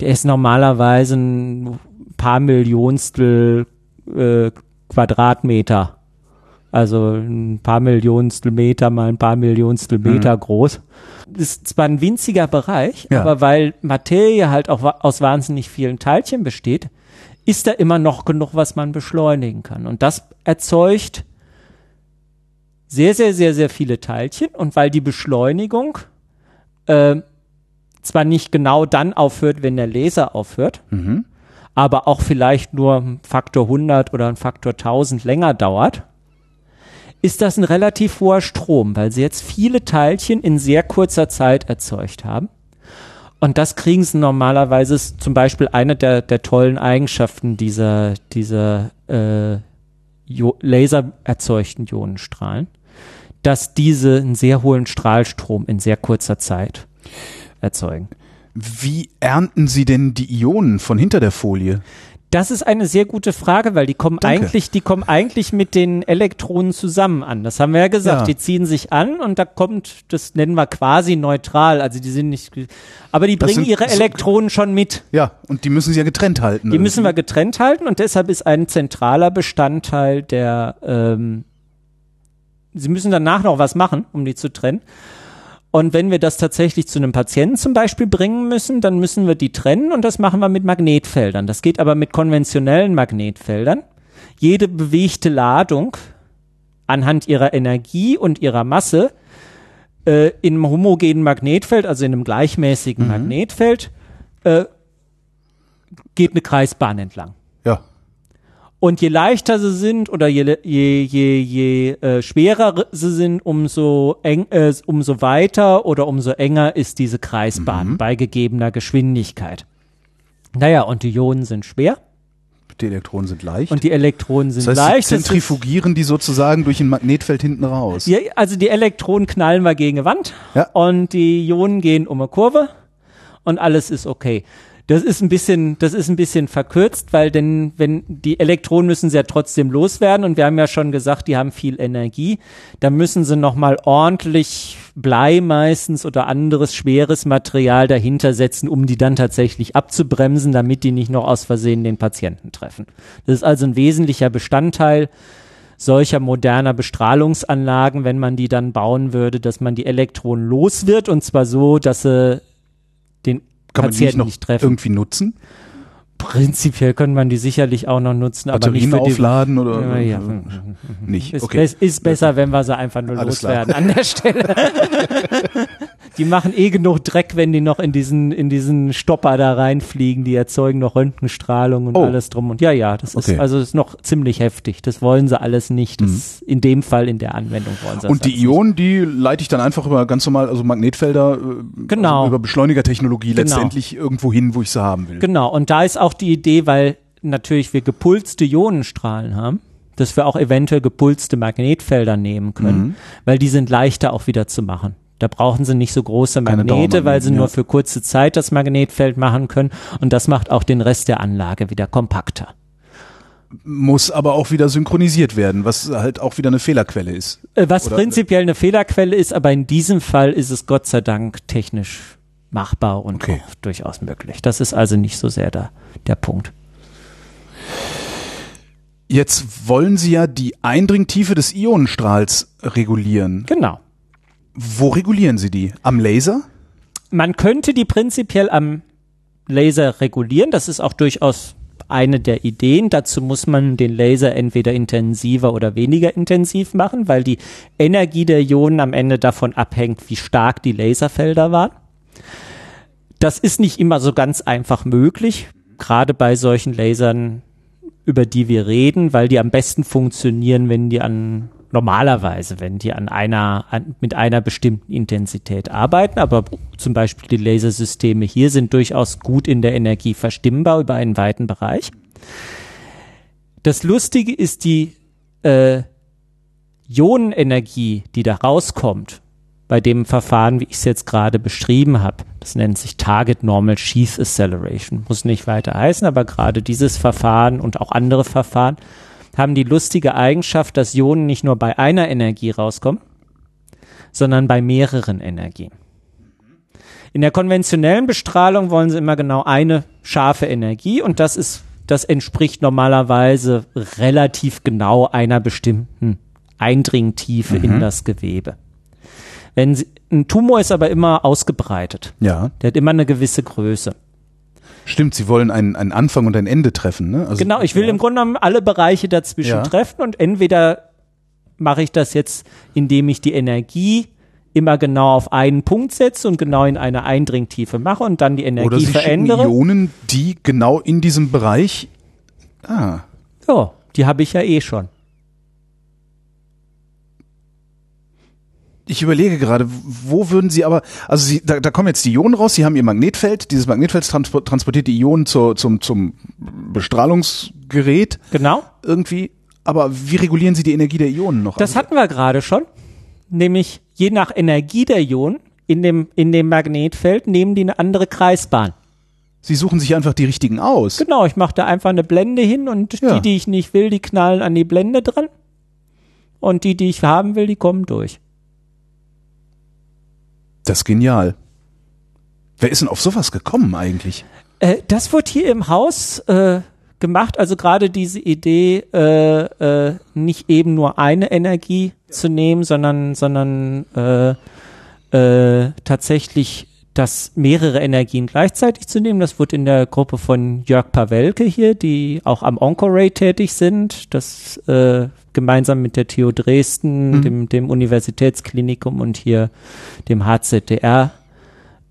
Der ist normalerweise ein paar Millionstel äh, Quadratmeter. Also ein paar Millionstel Meter mal ein paar Millionstel Meter groß. Das ist zwar ein winziger Bereich, Ja. aber weil Materie halt auch aus wahnsinnig vielen Teilchen besteht, ist da immer noch genug, was man beschleunigen kann. Und das erzeugt sehr, sehr, sehr, sehr viele Teilchen. Und weil die Beschleunigung äh, zwar nicht genau dann aufhört, wenn der Laser aufhört, Mhm. Aber auch vielleicht nur ein Faktor 100 oder ein Faktor 1000 länger dauert, ist das ein relativ hoher Strom, weil sie jetzt viele Teilchen in sehr kurzer Zeit erzeugt haben. Und das kriegen sie normalerweise, ist zum Beispiel eine der, der tollen Eigenschaften dieser, dieser äh, Jo- lasererzeugten Ionenstrahlen, dass diese einen sehr hohen Strahlstrom in sehr kurzer Zeit erzeugen. Wie ernten Sie denn die Ionen von hinter der Folie? Das ist eine sehr gute Frage, weil die kommen Danke. eigentlich, die kommen eigentlich mit den Elektronen zusammen an. Das haben wir ja gesagt. Ja. Die ziehen sich an und da kommt, das nennen wir quasi neutral. Also die sind nicht, aber die Das bringen sind ihre so- Elektronen schon mit. Ja, und die müssen Sie ja getrennt halten. Die müssen wir getrennt halten und deshalb ist ein zentraler Bestandteil der, ähm, sie müssen danach noch was machen, um die zu trennen. Und wenn wir das tatsächlich zu einem Patienten zum Beispiel bringen müssen, dann müssen wir die trennen und das machen wir mit Magnetfeldern. Das geht aber mit konventionellen Magnetfeldern. Jede bewegte Ladung anhand ihrer Energie und ihrer Masse äh, in einem homogenen Magnetfeld, also in einem gleichmäßigen Magnetfeld, äh, geht eine Kreisbahn entlang. Ja. Und je leichter sie sind oder je, je, je, je äh, schwerer sie sind, umso, eng, äh, umso weiter oder umso enger ist diese Kreisbahn bei gegebener Geschwindigkeit. Naja, und die Ionen sind schwer Die Elektronen sind leicht. und die Elektronen sind das heißt, leicht. Sie zentrifugieren die sozusagen durch ein Magnetfeld hinten raus. Ja, also die Elektronen knallen wir gegen eine Wand Ja. und die Ionen gehen um eine Kurve und alles ist okay. Das ist ein bisschen, das ist ein bisschen verkürzt, weil denn, wenn die Elektronen müssen sie ja trotzdem loswerden und wir haben ja schon gesagt, die haben viel Energie, dann müssen sie nochmal ordentlich Blei meistens oder anderes schweres Material dahinter setzen, um die dann tatsächlich abzubremsen, damit die nicht noch aus Versehen den Patienten treffen. Das ist also ein wesentlicher Bestandteil solcher moderner Bestrahlungsanlagen, wenn man die dann bauen würde, dass man die Elektronen los wird und zwar so, dass sie Kann man die nicht nicht treffen. irgendwie nutzen? Prinzipiell können man die sicherlich auch noch nutzen, aber nicht Batterien für die, aufladen oder Ja, ja. nicht? Ist, Okay. ist besser, wenn wir sie einfach nur Alles klar. loswerden an der Stelle. die machen eh genug Dreck, wenn die noch in diesen, in diesen Stopper da reinfliegen. Die erzeugen noch Röntgenstrahlung und Oh. alles drum. Und ja, ja, das Okay. ist, also ist noch ziemlich heftig. Das wollen sie alles nicht. Das, In dem Fall, in der Anwendung wollen sie das Und die alles nicht. Ionen, die leite ich dann einfach über ganz normal, also Magnetfelder, äh, Genau. also über Beschleunigertechnologie Genau. letztendlich irgendwo hin, wo ich sie haben will. Genau, und da ist auch die Idee, weil natürlich wir gepulste Ionenstrahlen haben, dass wir auch eventuell gepulste Magnetfelder nehmen können, Mhm. weil die sind leichter auch wieder zu machen. Da brauchen sie nicht so große Magnete, weil sie Dauermagneten, nur ja. für kurze Zeit das Magnetfeld machen können und das macht auch den Rest der Anlage wieder kompakter. Muss aber auch wieder synchronisiert werden, was halt auch wieder eine Fehlerquelle ist. Äh, Was Oder- prinzipiell eine Fehlerquelle ist, aber in diesem Fall ist es Gott sei Dank technisch machbar und Okay. durchaus möglich. Das ist also nicht so sehr der, der Punkt. Jetzt wollen Sie ja die Eindringtiefe des Ionenstrahls regulieren. Genau. Wo regulieren Sie die? Am Laser? Man könnte die prinzipiell am Laser regulieren. Das ist auch durchaus eine der Ideen. Dazu muss man den Laser entweder intensiver oder weniger intensiv machen, weil die Energie der Ionen am Ende davon abhängt, wie stark die Laserfelder waren. Das ist nicht immer so ganz einfach möglich, gerade bei solchen Lasern, über die wir reden, weil die am besten funktionieren, wenn die an normalerweise, wenn die an einer, an, mit einer bestimmten Intensität arbeiten, aber zum Beispiel die Lasersysteme hier sind durchaus gut in der Energie verstimmbar über einen weiten Bereich. Das Lustige ist die äh, Ionenenergie, die da rauskommt, bei dem Verfahren, wie ich es jetzt gerade beschrieben habe. Das nennt sich Target Normal Sheath Acceleration. Muss nicht weiter heißen, aber gerade dieses Verfahren und auch andere Verfahren haben die lustige Eigenschaft, dass Ionen nicht nur bei einer Energie rauskommen, sondern bei mehreren Energien. In der konventionellen Bestrahlung wollen sie immer genau eine scharfe Energie und das ist, das entspricht normalerweise relativ genau einer bestimmten Eindringtiefe mhm. in das Gewebe. Wenn sie, ein Tumor ist aber immer ausgebreitet. Ja. Der hat immer eine gewisse Größe. Stimmt, Sie wollen einen, einen Anfang und ein Ende treffen, ne? Also, genau, ich will ja. im Grunde genommen alle Bereiche dazwischen ja. treffen und entweder mache ich das jetzt, indem ich die Energie immer genau auf einen Punkt setze und genau in eine Eindringtiefe mache und dann die Energie Oder Sie verändere. Ionen, die genau in diesem Bereich. Ah. Ja, die habe ich ja eh schon. Ich überlege gerade, wo würden Sie aber, also Sie, da, da kommen jetzt die Ionen raus, Sie haben Ihr Magnetfeld, dieses Magnetfeld transportiert die Ionen zur, zum, zum Bestrahlungsgerät. Genau. Irgendwie. Aber wie regulieren Sie die Energie der Ionen noch? Das hatten wir gerade schon. Nämlich je nach Energie der Ionen in dem, in dem Magnetfeld nehmen die eine andere Kreisbahn. Sie suchen sich einfach die richtigen aus. Genau, ich mache da einfach eine Blende hin und ja. die, die ich nicht will, die knallen an die Blende dran. Und die, die ich haben will, die kommen durch. Das ist genial. Wer ist denn auf sowas gekommen eigentlich? Äh, das wird hier im Haus äh, gemacht. Also gerade diese Idee, äh, äh, nicht eben nur eine Energie zu nehmen, sondern, sondern äh, äh, tatsächlich das mehrere Energien gleichzeitig zu nehmen. Das wird in der Gruppe von Jörg Pawelke hier, die auch am Oncoray tätig sind. Das äh, gemeinsam mit der TU Dresden, mhm. dem, dem Universitätsklinikum und hier dem HZDR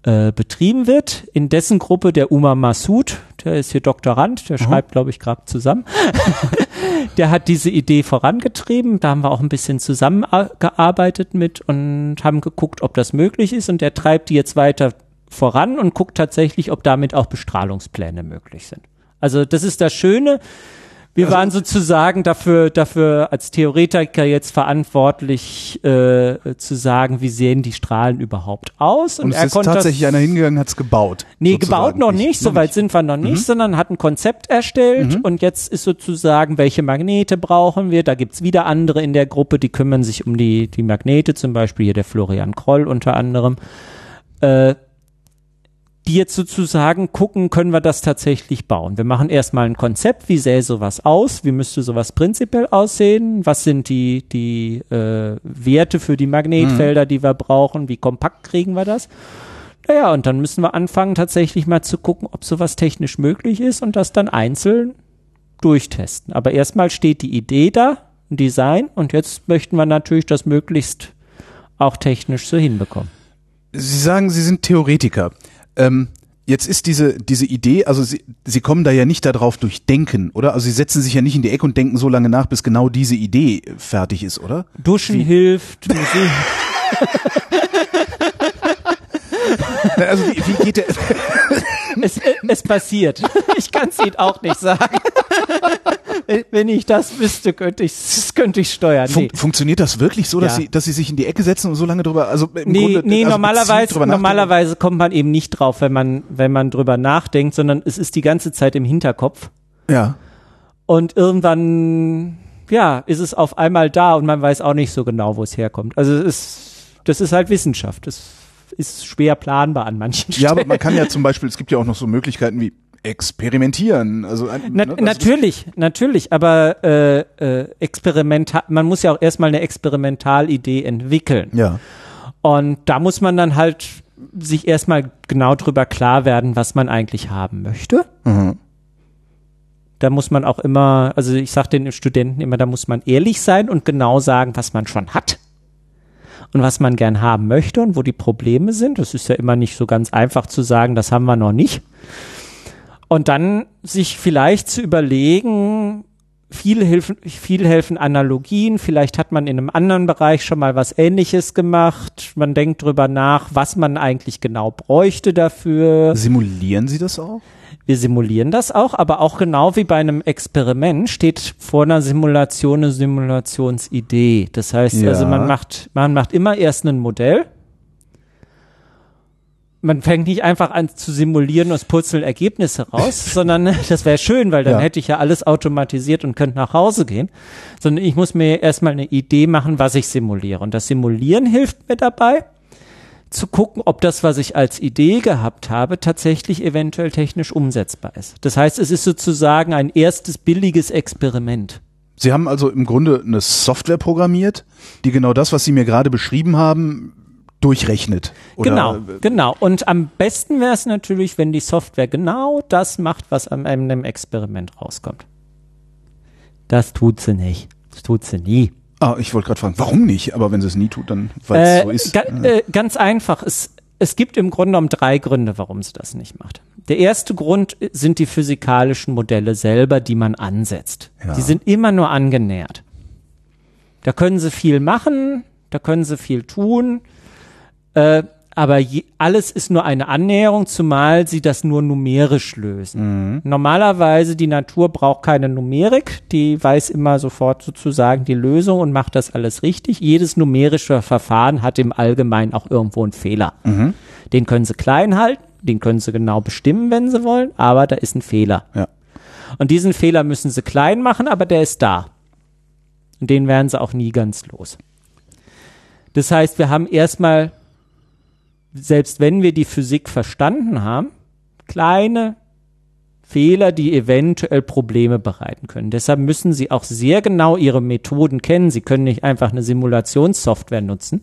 äh, betrieben wird. In dessen Gruppe der Uma Massoud, der ist hier Doktorand, der mhm. schreibt, glaube ich, gerade zusammen. der hat diese Idee vorangetrieben. Da haben wir auch ein bisschen zusammengearbeitet mit und haben geguckt, ob das möglich ist. Und der treibt die jetzt weiter voran und guckt tatsächlich, ob damit auch Bestrahlungspläne möglich sind. Also das ist das Schöne. Wir also, waren sozusagen dafür, dafür als Theoretiker jetzt verantwortlich äh, zu sagen, wie sehen die Strahlen überhaupt aus. Und, und es ist tatsächlich einer hingegangen, hat es gebaut. Nee, sozusagen. gebaut noch nicht, so weit sind wir noch nicht, mhm. sondern hat ein Konzept erstellt mhm. und jetzt ist sozusagen, welche Magnete brauchen wir. Da gibt's wieder andere in der Gruppe, die kümmern sich um die, die Magnete, zum Beispiel hier der Florian Kroll unter anderem. Äh, die jetzt sozusagen gucken, können wir das tatsächlich bauen. Wir machen erstmal ein Konzept, wie sähe sowas aus, wie müsste sowas prinzipiell aussehen, was sind die, die äh, Werte für die Magnetfelder, mhm. die wir brauchen, wie kompakt kriegen wir das. Naja, und dann müssen wir anfangen, tatsächlich mal zu gucken, ob sowas technisch möglich ist und das dann einzeln durchtesten. Aber erstmal steht die Idee da, ein Design, und jetzt möchten wir natürlich das möglichst auch technisch so hinbekommen. Sie sagen, Sie sind Theoretiker. Ähm, jetzt ist diese, diese Idee, also Sie, Sie kommen da ja nicht darauf durch Denken, oder? Also Sie setzen sich ja nicht in die Ecke und denken so lange nach, bis genau diese Idee fertig ist, oder? Duschen Wie? hilft. also wie, wie geht der? es, es passiert. Ich kann es Ihnen auch nicht sagen. Wenn ich das wüsste, könnte ich könnte ich steuern. Fun nee. Funktioniert das wirklich so, dass ja. Sie dass Sie sich in die Ecke setzen und so lange drüber? Also im nee, Grunde, nee, also normalerweise normalerweise kommt man eben nicht drauf, wenn man wenn man drüber nachdenkt, sondern es ist die ganze Zeit im Hinterkopf. Ja. Und irgendwann ja ist es auf einmal da und man weiß auch nicht so genau, wo es herkommt. Also es ist das ist halt Wissenschaft. Das ist schwer planbar an manchen Stellen. Ja, aber man kann ja zum Beispiel, es gibt ja auch noch so Möglichkeiten wie experimentieren. Also, Na, ne, natürlich, natürlich, aber äh, äh, experimental, man muss ja auch erstmal eine Experimentalidee entwickeln. Ja. Und da muss man dann halt sich erstmal genau drüber klar werden, was man eigentlich haben möchte. Mhm. Da muss man auch immer, also ich sage den Studenten immer, da muss man ehrlich sein und genau sagen, was man schon hat und was man gern haben möchte und wo die Probleme sind. Das ist ja immer nicht so ganz einfach zu sagen, das haben wir noch nicht. Und dann sich vielleicht zu überlegen, viel helfen, viel helfen Analogien. Vielleicht hat man in einem anderen Bereich schon mal was Ähnliches gemacht. Man denkt drüber nach, was man eigentlich genau bräuchte dafür. Simulieren Sie das auch? Wir simulieren das auch, aber auch genau wie bei einem Experiment steht vor einer Simulation eine Simulationsidee. Das heißt, Ja. also man macht, man macht immer erst ein Modell. Man fängt nicht einfach an zu simulieren und purzeln Ergebnisse raus, sondern das wäre schön, weil dann Ja. hätte ich ja alles automatisiert und könnte nach Hause gehen. Sondern ich muss mir erstmal eine Idee machen, was ich simuliere. Und das Simulieren hilft mir dabei, zu gucken, ob das, was ich als Idee gehabt habe, tatsächlich eventuell technisch umsetzbar ist. Das heißt, es ist sozusagen ein erstes billiges Experiment. Sie haben also im Grunde eine Software programmiert, die genau das, was Sie mir gerade beschrieben haben, durchrechnet. Genau, genau. Und am besten wäre es natürlich, wenn die Software genau das macht, was am Ende im Experiment rauskommt. Das tut sie nicht. Das tut sie nie. Ah, ich wollte gerade fragen, warum nicht? Aber wenn sie es nie tut, dann weil es Äh, so ist. ga, äh, ganz einfach. Es, es gibt im Grunde genommen drei Gründe, warum sie das nicht macht. Der erste Grund sind die physikalischen Modelle selber, die man ansetzt. Ja. Die sind immer nur angenähert. Da können sie viel machen, da können sie viel tun, äh, aber je, alles ist nur eine Annäherung, zumal sie das nur numerisch lösen. Normalerweise die Natur braucht keine Numerik, die weiß immer sofort sozusagen die Lösung und macht das alles richtig. Jedes numerische Verfahren hat im Allgemeinen auch irgendwo einen Fehler. Den können sie klein halten, den können sie genau bestimmen, wenn sie wollen, aber da ist ein Fehler. Ja. Und diesen Fehler müssen sie klein machen, aber der ist da. Und den werden sie auch nie ganz los. Das heißt, wir haben erstmal, selbst wenn wir die Physik verstanden haben, kleine Fehler, die eventuell Probleme bereiten können. Deshalb müssen Sie auch sehr genau Ihre Methoden kennen. Sie können nicht einfach eine Simulationssoftware nutzen,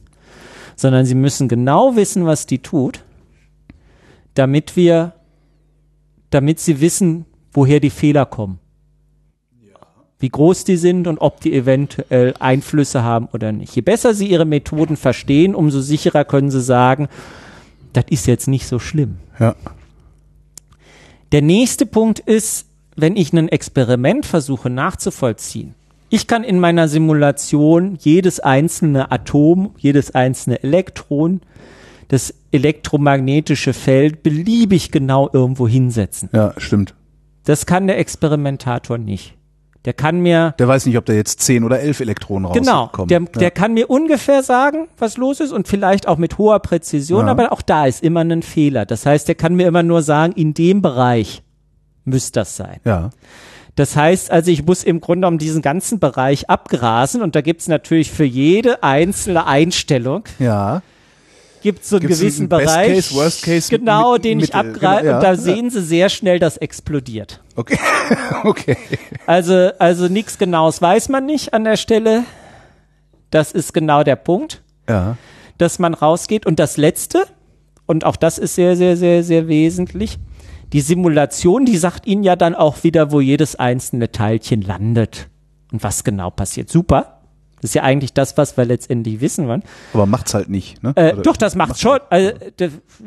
sondern Sie müssen genau wissen, was die tut, damit wir, damit Sie wissen, woher die Fehler kommen. Wie groß die sind und ob die eventuell Einflüsse haben oder nicht. Je besser Sie Ihre Methoden verstehen, umso sicherer können Sie sagen, das ist jetzt nicht so schlimm. Ja. Der nächste Punkt ist, wenn ich ein Experiment versuche nachzuvollziehen. Ich kann in meiner Simulation jedes einzelne Atom, jedes einzelne Elektron, das elektromagnetische Feld beliebig genau irgendwo hinsetzen. Ja, stimmt. Das kann der Experimentator nicht. Der kann mir Der weiß nicht, ob da jetzt zehn oder elf Elektronen Genau, rauskommen. der, ja. der kann mir ungefähr sagen, was los ist und vielleicht auch mit hoher Präzision, Ja. aber auch da ist immer ein Fehler. Das heißt, der kann mir immer nur sagen, in dem Bereich müsste das sein. ja. Das heißt also, ich muss im Grunde genommen diesen ganzen Bereich abgrasen und da gibt es natürlich für jede einzelne Einstellung Ja. Gibt so einen Gibt's gewissen einen Best Bereich, Case, Worst Case genau, mit- den ich Mittel, abgreife genau, ja, und da ja. sehen Sie sehr schnell, das explodiert. Okay. okay. Also, also nichts Genaues weiß man nicht an der Stelle. Das ist genau der Punkt. Ja. dass man rausgeht. Und das Letzte, und auch das ist sehr, sehr, sehr, sehr wesentlich, die Simulation, die sagt Ihnen ja dann auch wieder, wo jedes einzelne Teilchen landet und was genau passiert. Super. Das ist ja eigentlich das, was wir letztendlich wissen wollen. Aber macht's halt nicht, ne? Äh, doch, das macht schon. Also,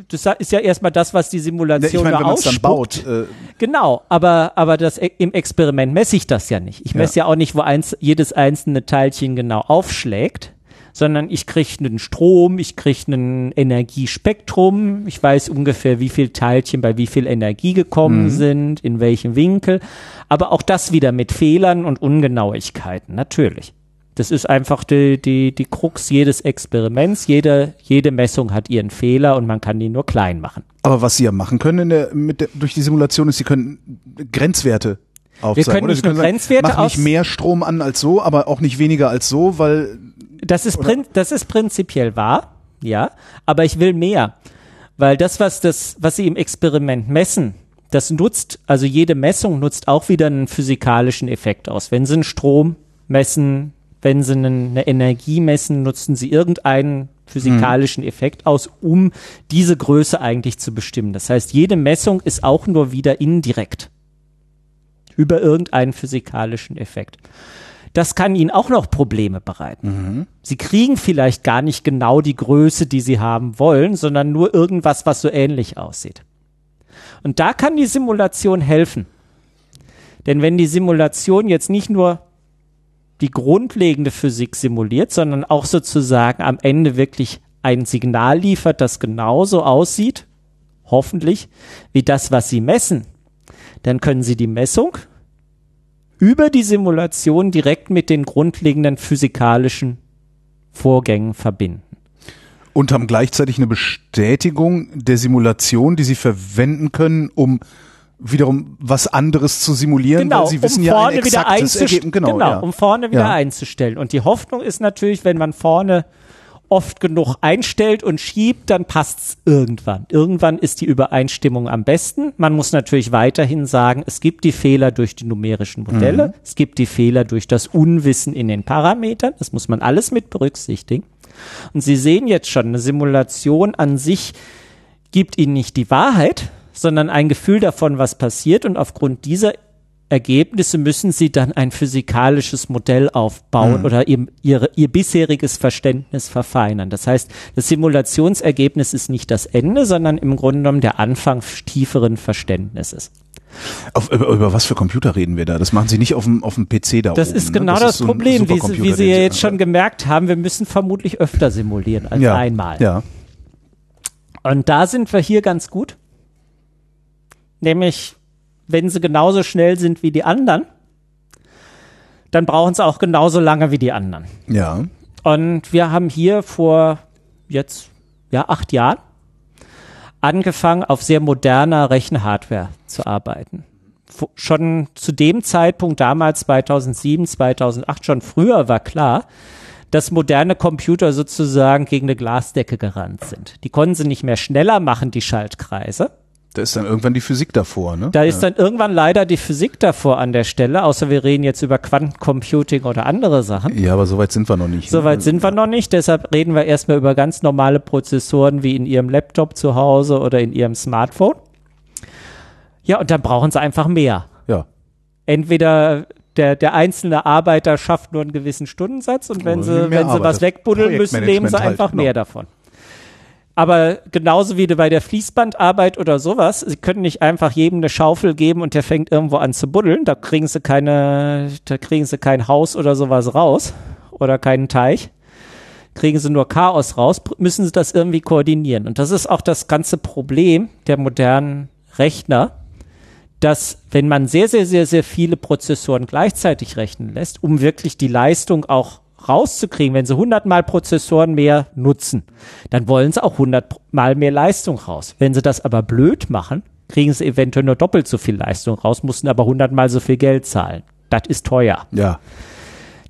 das ist ja erstmal das, was die Ne, Simulation ich meine, wenn nur man es dann ausspuckt. baut, äh, Genau, aber, aber das, e- im Experiment messe ich das ja nicht. Ich messe ja, auch nicht, wo eins, jedes einzelne Teilchen genau aufschlägt, sondern ich kriege einen Strom, ich kriege ein Energiespektrum, ich weiß ungefähr, wie viel Teilchen bei wie viel Energie gekommen sind, in welchem Winkel, aber auch das wieder mit Fehlern und Ungenauigkeiten, natürlich. Das ist einfach die, die, die Krux jedes Experiments. Jede, jede Messung hat ihren Fehler und man kann die nur klein machen. aber was sie ja machen können in der, mit der, durch die Simulation ist, sie können Grenzwerte aufzeigen. können oder? nicht Sie nur sagen, Grenzwerte mach nicht mehr Strom an als so, aber auch nicht weniger als so, weil Das ist, prin das ist prinzipiell wahr, ja, aber ich will mehr. Weil das, was das, was sie im Experiment messen, das nutzt, also jede Messung nutzt auch wieder einen physikalischen Effekt aus. Wenn sie einen Strom messen, wenn sie eine Energie messen, nutzen sie irgendeinen physikalischen Effekt aus, um diese Größe eigentlich zu bestimmen. Das heißt, jede Messung ist auch nur wieder indirekt. Über irgendeinen physikalischen Effekt. Das kann ihnen auch noch Probleme bereiten. Sie kriegen vielleicht gar nicht genau die Größe, die sie haben wollen, sondern nur irgendwas, was so ähnlich aussieht. Und da kann die Simulation helfen. Denn wenn die Simulation jetzt nicht nur die grundlegende Physik simuliert, sondern auch sozusagen am Ende wirklich ein Signal liefert, das genauso aussieht, hoffentlich, wie das, was Sie messen, dann können Sie die Messung über die Simulation direkt mit den grundlegenden physikalischen Vorgängen verbinden. Und haben gleichzeitig eine Bestätigung der Simulation, die Sie verwenden können, um wiederum was anderes zu simulieren, Genau, weil Sie wissen um ja vorne ein wieder exaktes einzustellen. Ergebnis. Genau, ja. um vorne wieder Ja. einzustellen. Und die Hoffnung ist natürlich, wenn man vorne oft genug einstellt und schiebt, dann passt's irgendwann. Irgendwann ist die Übereinstimmung am besten. Man muss natürlich weiterhin sagen, es gibt die Fehler durch die numerischen Modelle, Mhm. es gibt die Fehler durch das Unwissen in den Parametern. Das muss man alles mit berücksichtigen. Und Sie sehen jetzt schon, eine Simulation an sich gibt Ihnen nicht die Wahrheit, sondern ein Gefühl davon, was passiert. Und aufgrund dieser Ergebnisse müssen Sie dann ein physikalisches Modell aufbauen oder ihr, ihre, ihr bisheriges Verständnis verfeinern. Das heißt, das Simulationsergebnis ist nicht das Ende, sondern im Grunde genommen der Anfang tieferen Verständnisses. Auf, über, über was für Computer reden wir da? Das machen Sie nicht auf dem, auf dem PC da Das oben. ist ne? genau das, ist so ein Problem, wie, Sie- wie Sie ja jetzt schon gemerkt haben. Wir müssen vermutlich öfter simulieren als ja, einmal. Ja. Und da sind wir hier ganz gut. Nämlich, wenn sie genauso schnell sind wie die anderen, dann brauchen sie auch genauso lange wie die anderen. Ja. Und wir haben hier vor jetzt ja acht Jahren angefangen, auf sehr moderner Rechenhardware zu arbeiten. Schon zu dem Zeitpunkt, damals 2007, 2008, schon früher war klar, dass moderne Computer sozusagen gegen eine Glasdecke gerannt sind. Die konnten sie nicht mehr schneller machen, die Schaltkreise. Da ist dann irgendwann die Physik davor, ne? Da ist dann irgendwann leider die Physik davor an der Stelle, außer wir reden jetzt über Quantencomputing oder andere Sachen. ja, aber so weit sind wir noch nicht. ne? Soweit sind wir noch nicht, deshalb reden wir erstmal über ganz normale Prozessoren wie in Ihrem Laptop zu Hause oder in Ihrem Smartphone. Ja, und dann brauchen Sie einfach mehr. Ja. Entweder der, der einzelne Arbeiter schafft nur einen gewissen Stundensatz und wenn Oder sie, wenn sie Arbeit, was wegbuddeln müssen, nehmen sie halt, einfach genau. mehr davon. Aber genauso wie bei der Fließbandarbeit oder sowas, sie können nicht einfach jedem eine Schaufel geben und der fängt irgendwo an zu buddeln. Da kriegen sie keine, da kriegen sie kein Haus oder sowas raus oder keinen Teich. Kriegen sie nur Chaos raus, müssen sie das irgendwie koordinieren. Und das ist auch das ganze Problem der modernen Rechner, dass wenn man sehr, sehr, sehr, sehr viele Prozessoren gleichzeitig rechnen lässt, um wirklich die Leistung auch rauszukriegen, wenn sie 100 mal Prozessoren mehr nutzen, dann wollen sie auch 100 mal mehr Leistung raus. Wenn sie das aber blöd machen, kriegen sie eventuell nur doppelt so viel Leistung raus, mussten aber 100 mal so viel Geld zahlen. Das ist teuer. Ja.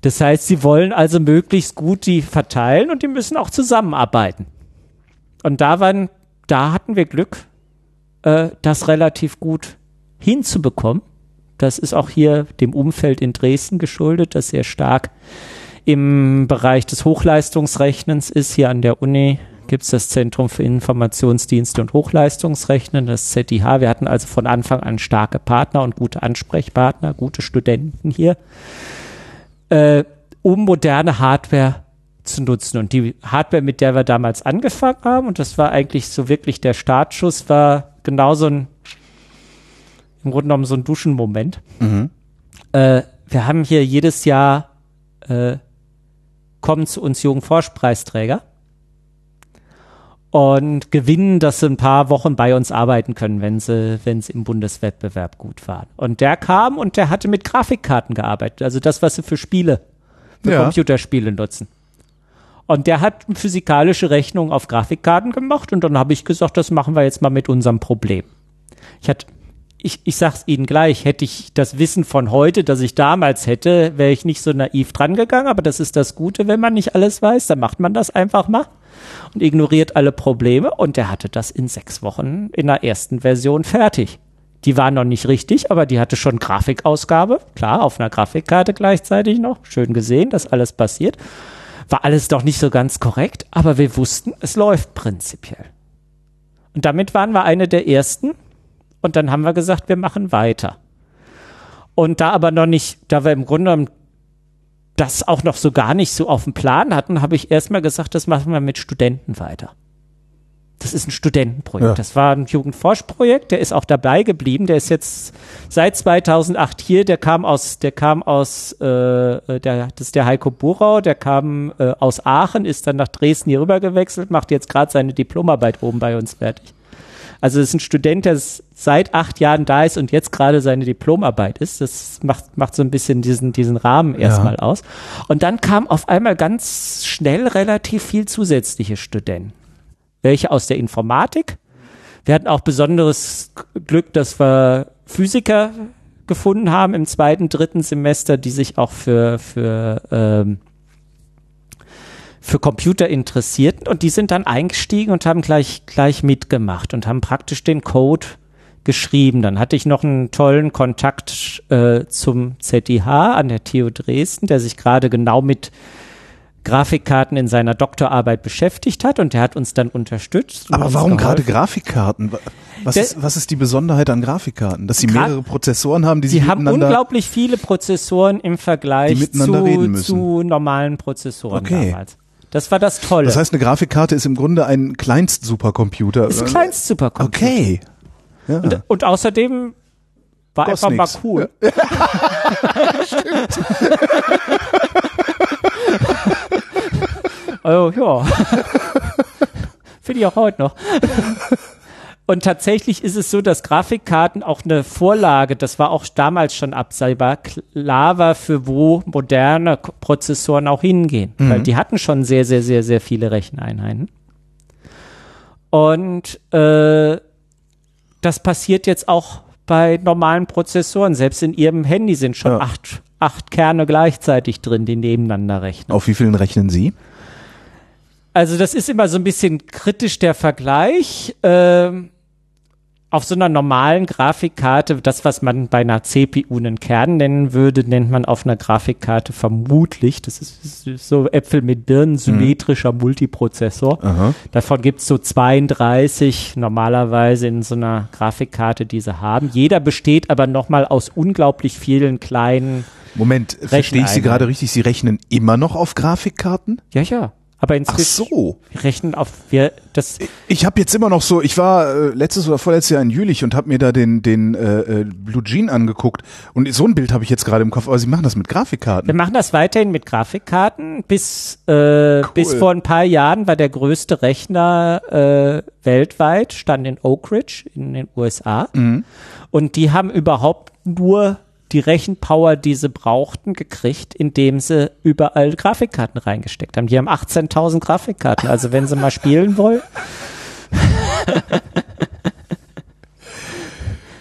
Das heißt, sie wollen also möglichst gut die verteilen und die müssen auch zusammenarbeiten. Und da waren, da hatten wir Glück, äh, das relativ gut hinzubekommen. Das ist auch hier dem Umfeld in Dresden geschuldet, das sehr stark im Bereich des Hochleistungsrechnens ist. Hier an der Uni gibt es das Zentrum für Informationsdienste und Hochleistungsrechnen, das ZIH. Wir hatten also von Anfang an starke Partner und gute Ansprechpartner, gute Studenten hier, äh, um moderne Hardware zu nutzen. Und die Hardware, mit der wir damals angefangen haben, und das war eigentlich so wirklich der Startschuss, war genau so ein, im Grunde genommen so ein Duschenmoment. Äh, wir haben hier jedes Jahr äh, kommen zu uns Jugendforschpreisträger und gewinnen, dass sie ein paar Wochen bei uns arbeiten können, wenn sie, wenn sie im Bundeswettbewerb gut waren. Und der kam und der hatte mit Grafikkarten gearbeitet, also das, was sie für Spiele, für Ja. Computerspiele nutzen. Und der hat physikalische Rechnungen auf Grafikkarten gemacht und dann habe ich gesagt, das machen wir jetzt mal mit unserem Problem. Ich hatte, ich, ich sag's Ihnen gleich, hätte ich das Wissen von heute, das ich damals hätte, wäre ich nicht so naiv dran gegangen, aber das ist das Gute, wenn man nicht alles weiß, dann macht man das einfach mal und ignoriert alle Probleme und der hatte das in sechs Wochen in der ersten Version fertig. Die war noch nicht richtig, aber die hatte schon Grafikausgabe, klar, auf einer Grafikkarte gleichzeitig noch, schön gesehen, dass alles passiert. War alles doch nicht so ganz korrekt, aber wir wussten, es läuft prinzipiell. Und damit waren wir eine der ersten, und dann haben wir gesagt, wir machen weiter. Und da aber noch nicht, da wir im Grunde das auch noch so gar nicht so auf dem Plan hatten, habe ich erstmal gesagt, das machen wir mit Studenten weiter. Das ist ein Studentenprojekt. Ja. Das war ein Jugendforschprojekt, der ist auch dabei geblieben. Der ist jetzt seit 2008 hier. Der kam aus, der kam aus, äh, der, das ist der Heiko Burau. Der kam äh, aus Aachen, ist dann nach Dresden hier rüber gewechselt, macht jetzt gerade seine Diplomarbeit oben bei uns fertig. Also es ist ein Student, der seit acht Jahren da ist und jetzt gerade seine Diplomarbeit ist. Das macht, macht so ein bisschen diesen, diesen Rahmen erstmal aus. Und dann kam auf einmal ganz schnell relativ viel zusätzliche Studenten. Welche aus der Informatik. Wir hatten auch besonderes Glück, dass wir Physiker gefunden haben im zweiten, dritten Semester, die sich auch für, für, ähm, für Computer interessierten und die sind dann eingestiegen und haben gleich, gleich mitgemacht und haben praktisch den Code geschrieben. Dann hatte ich noch einen tollen Kontakt äh, zum ZIH an der TU Dresden, der sich gerade genau mit Grafikkarten in seiner Doktorarbeit beschäftigt hat und der hat uns dann unterstützt. Aber warum gerade. Grafikkarten? Was Der- ist, was ist die Besonderheit an Grafikkarten? Dass sie mehrere Prozessoren haben, die Sie sich haben miteinander... unglaublich viele Prozessoren im Vergleich zu, zu normalen Prozessoren Okay. damals. Das war das Tolle. Das heißt, eine Grafikkarte ist im Grunde ein Kleinst-Supercomputer. ist ein Kleinstsupercomputer. Okay. Ja. Und, und außerdem war Kostet einfach mal nix. cool. oh ja. Finde ich auch heute noch. Und tatsächlich ist es so, dass Grafikkarten auch eine Vorlage, das war auch damals schon absehbar, klar war, für wo moderne Prozessoren auch hingehen. Weil die hatten schon sehr, sehr, sehr, sehr viele Recheneinheiten. Und äh, das passiert jetzt auch bei normalen Prozessoren. Selbst in ihrem Handy sind schon Ja. acht, acht Kerne gleichzeitig drin, die nebeneinander rechnen. Auf wie vielen rechnen Sie? Also das ist immer so ein bisschen kritisch der Vergleich. Ähm, auf so einer normalen Grafikkarte, das, was man bei einer CPU einen Kern nennen würde, nennt man auf einer Grafikkarte vermutlich, das ist, so Äpfel mit Birnen, symmetrischer Multiprozessor. Aha. Davon gibt's so 32 normalerweise in so einer Grafikkarte, die sie haben. Jeder besteht aber nochmal aus unglaublich vielen kleinen, Moment, verstehe ich Sie gerade richtig? Sie rechnen immer noch auf Grafikkarten? ja, ja. Aber Ach inzwischen, so. wir rechnen auf, wir, das, Ich habe jetzt immer noch so, ich war äh, letztes oder vorletztes Jahr in Jülich und habe mir da den den äh, äh, Blue Jean angeguckt und so ein Bild habe ich jetzt gerade im Kopf, aber Sie machen das mit Wir Grafikkarten. machen das weiterhin mit Grafikkarten. Bis, äh, bis vor ein paar Jahren war der größte Rechner äh, weltweit, stand in Oak Ridge in den USA. Und die haben überhaupt nur die Rechenpower, die sie brauchten, gekriegt, indem sie überall Grafikkarten reingesteckt haben. Die haben 18.000 Grafikkarten. Also wenn sie mal spielen wollen.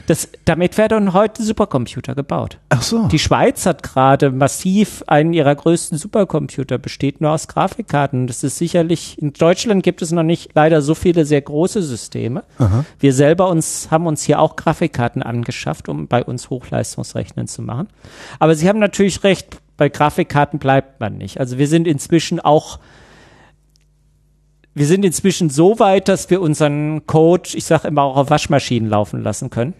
Das, damit werden heute Supercomputer gebaut. Ach so. Die Schweiz hat gerade massiv einen ihrer größten Supercomputer, besteht nur aus Grafikkarten. Das ist sicherlich, in Deutschland gibt es noch nicht leider so viele sehr große Systeme. Wir selber uns, haben uns hier auch Grafikkarten angeschafft, um bei uns Hochleistungsrechnen zu machen. Aber Sie haben natürlich recht, bei Grafikkarten bleibt man nicht. Also wir sind inzwischen auch wir sind inzwischen so weit, dass wir unseren Code, ich sage immer auch auf Waschmaschinen laufen lassen können.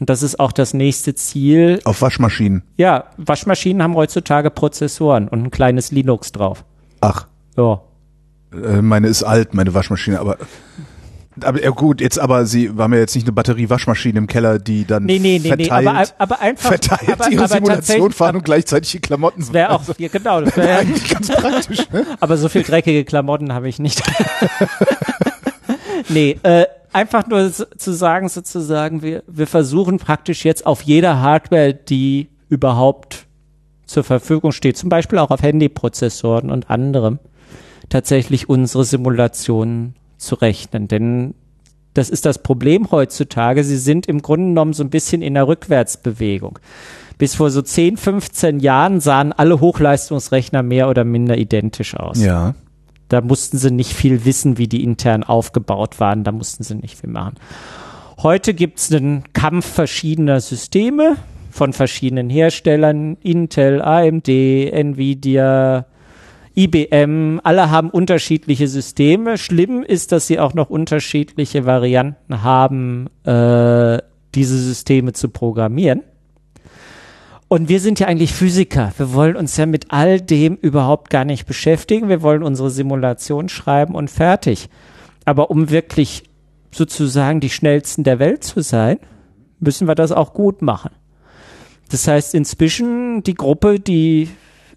Und das ist auch das nächste Ziel, auf Waschmaschinen. ja, Waschmaschinen haben heutzutage Prozessoren und ein kleines Linux drauf. Ach, Ja. äh, meine ist alt, meine Waschmaschine, aber aber ja gut, jetzt aber Sie haben ja jetzt nicht eine Batterie Waschmaschine im Keller, die dann Nee, nee, nee, nee, verteilt, aber, aber einfach verteilt aber, ihre aber Simulation fahren und gleichzeitig die Klamotten Das wäre auch, ja, genau, das wär, eigentlich ganz praktisch. Ne? aber so viel dreckige Klamotten habe ich nicht. nee, äh, einfach nur zu sagen, sozusagen, wir, wir versuchen praktisch jetzt auf jeder Hardware, die überhaupt zur Verfügung steht, zum Beispiel auch auf Handyprozessoren und anderem, tatsächlich unsere Simulationen zu rechnen. Denn das ist das Problem heutzutage. Sie sind im Grunde genommen so ein bisschen in der Rückwärtsbewegung. Bis vor so 10, 15 Jahren sahen alle Hochleistungsrechner mehr oder minder identisch aus. Ja. Da mussten sie nicht viel wissen, wie die intern aufgebaut waren. Da mussten sie nicht viel machen. Heute gibt es einen Kampf verschiedener Systeme von verschiedenen Herstellern. Intel, AMD, Nvidia, IBM. Alle haben unterschiedliche Systeme. Schlimm ist, dass sie auch noch unterschiedliche Varianten haben, äh, diese Systeme zu programmieren. Und wir sind ja eigentlich Physiker. Wir wollen uns ja mit all dem überhaupt gar nicht beschäftigen. Wir wollen unsere Simulation schreiben und fertig. Aber um wirklich sozusagen die schnellsten der Welt zu sein, müssen wir das auch gut machen. Das heißt, inzwischen die Gruppe, die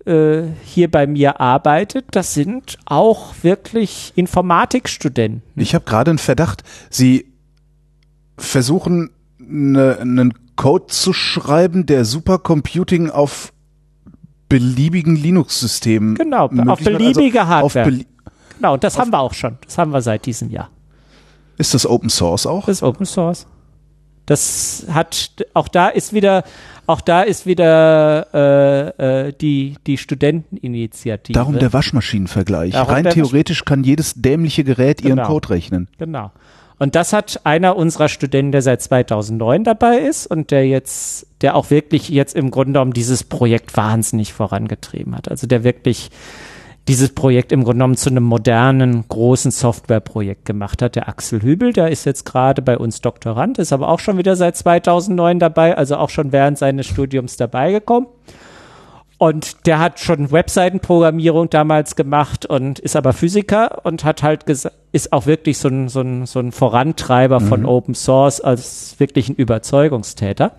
äh, hier bei mir arbeitet, das sind auch wirklich Informatikstudenten. Ich habe gerade einen Verdacht, Sie versuchen ne, einen Code zu schreiben, der Supercomputing auf beliebigen Linux-Systemen Genau, auf macht. beliebige also auf Hardware. belie- Genau, und das haben wir auch schon. Das haben wir seit diesem Jahr. Ist das Open Source auch? Das ist Open Source. Das hat, auch da ist wieder, auch da ist wieder äh, äh, die, die Studenteninitiative. Darum der Waschmaschinenvergleich. Darum Rein der theoretisch kann jedes dämliche Gerät ihren Genau. Code rechnen. Genau. Und das hat einer unserer Studenten, der seit 2009 dabei ist und der jetzt, der auch wirklich jetzt im Grunde genommen dieses Projekt wahnsinnig vorangetrieben hat. Also der wirklich dieses Projekt im Grunde genommen zu einem modernen, großen Softwareprojekt gemacht hat. Der Axel Hübel, der ist jetzt gerade bei uns Doktorand, ist aber auch schon wieder seit 2009 dabei, also auch schon während seines Studiums dabei gekommen. Und der hat schon Webseitenprogrammierung damals gemacht und ist aber Physiker und hat halt ist auch wirklich so ein, so ein, so ein Vorantreiber von Open Source als wirklich ein Überzeugungstäter.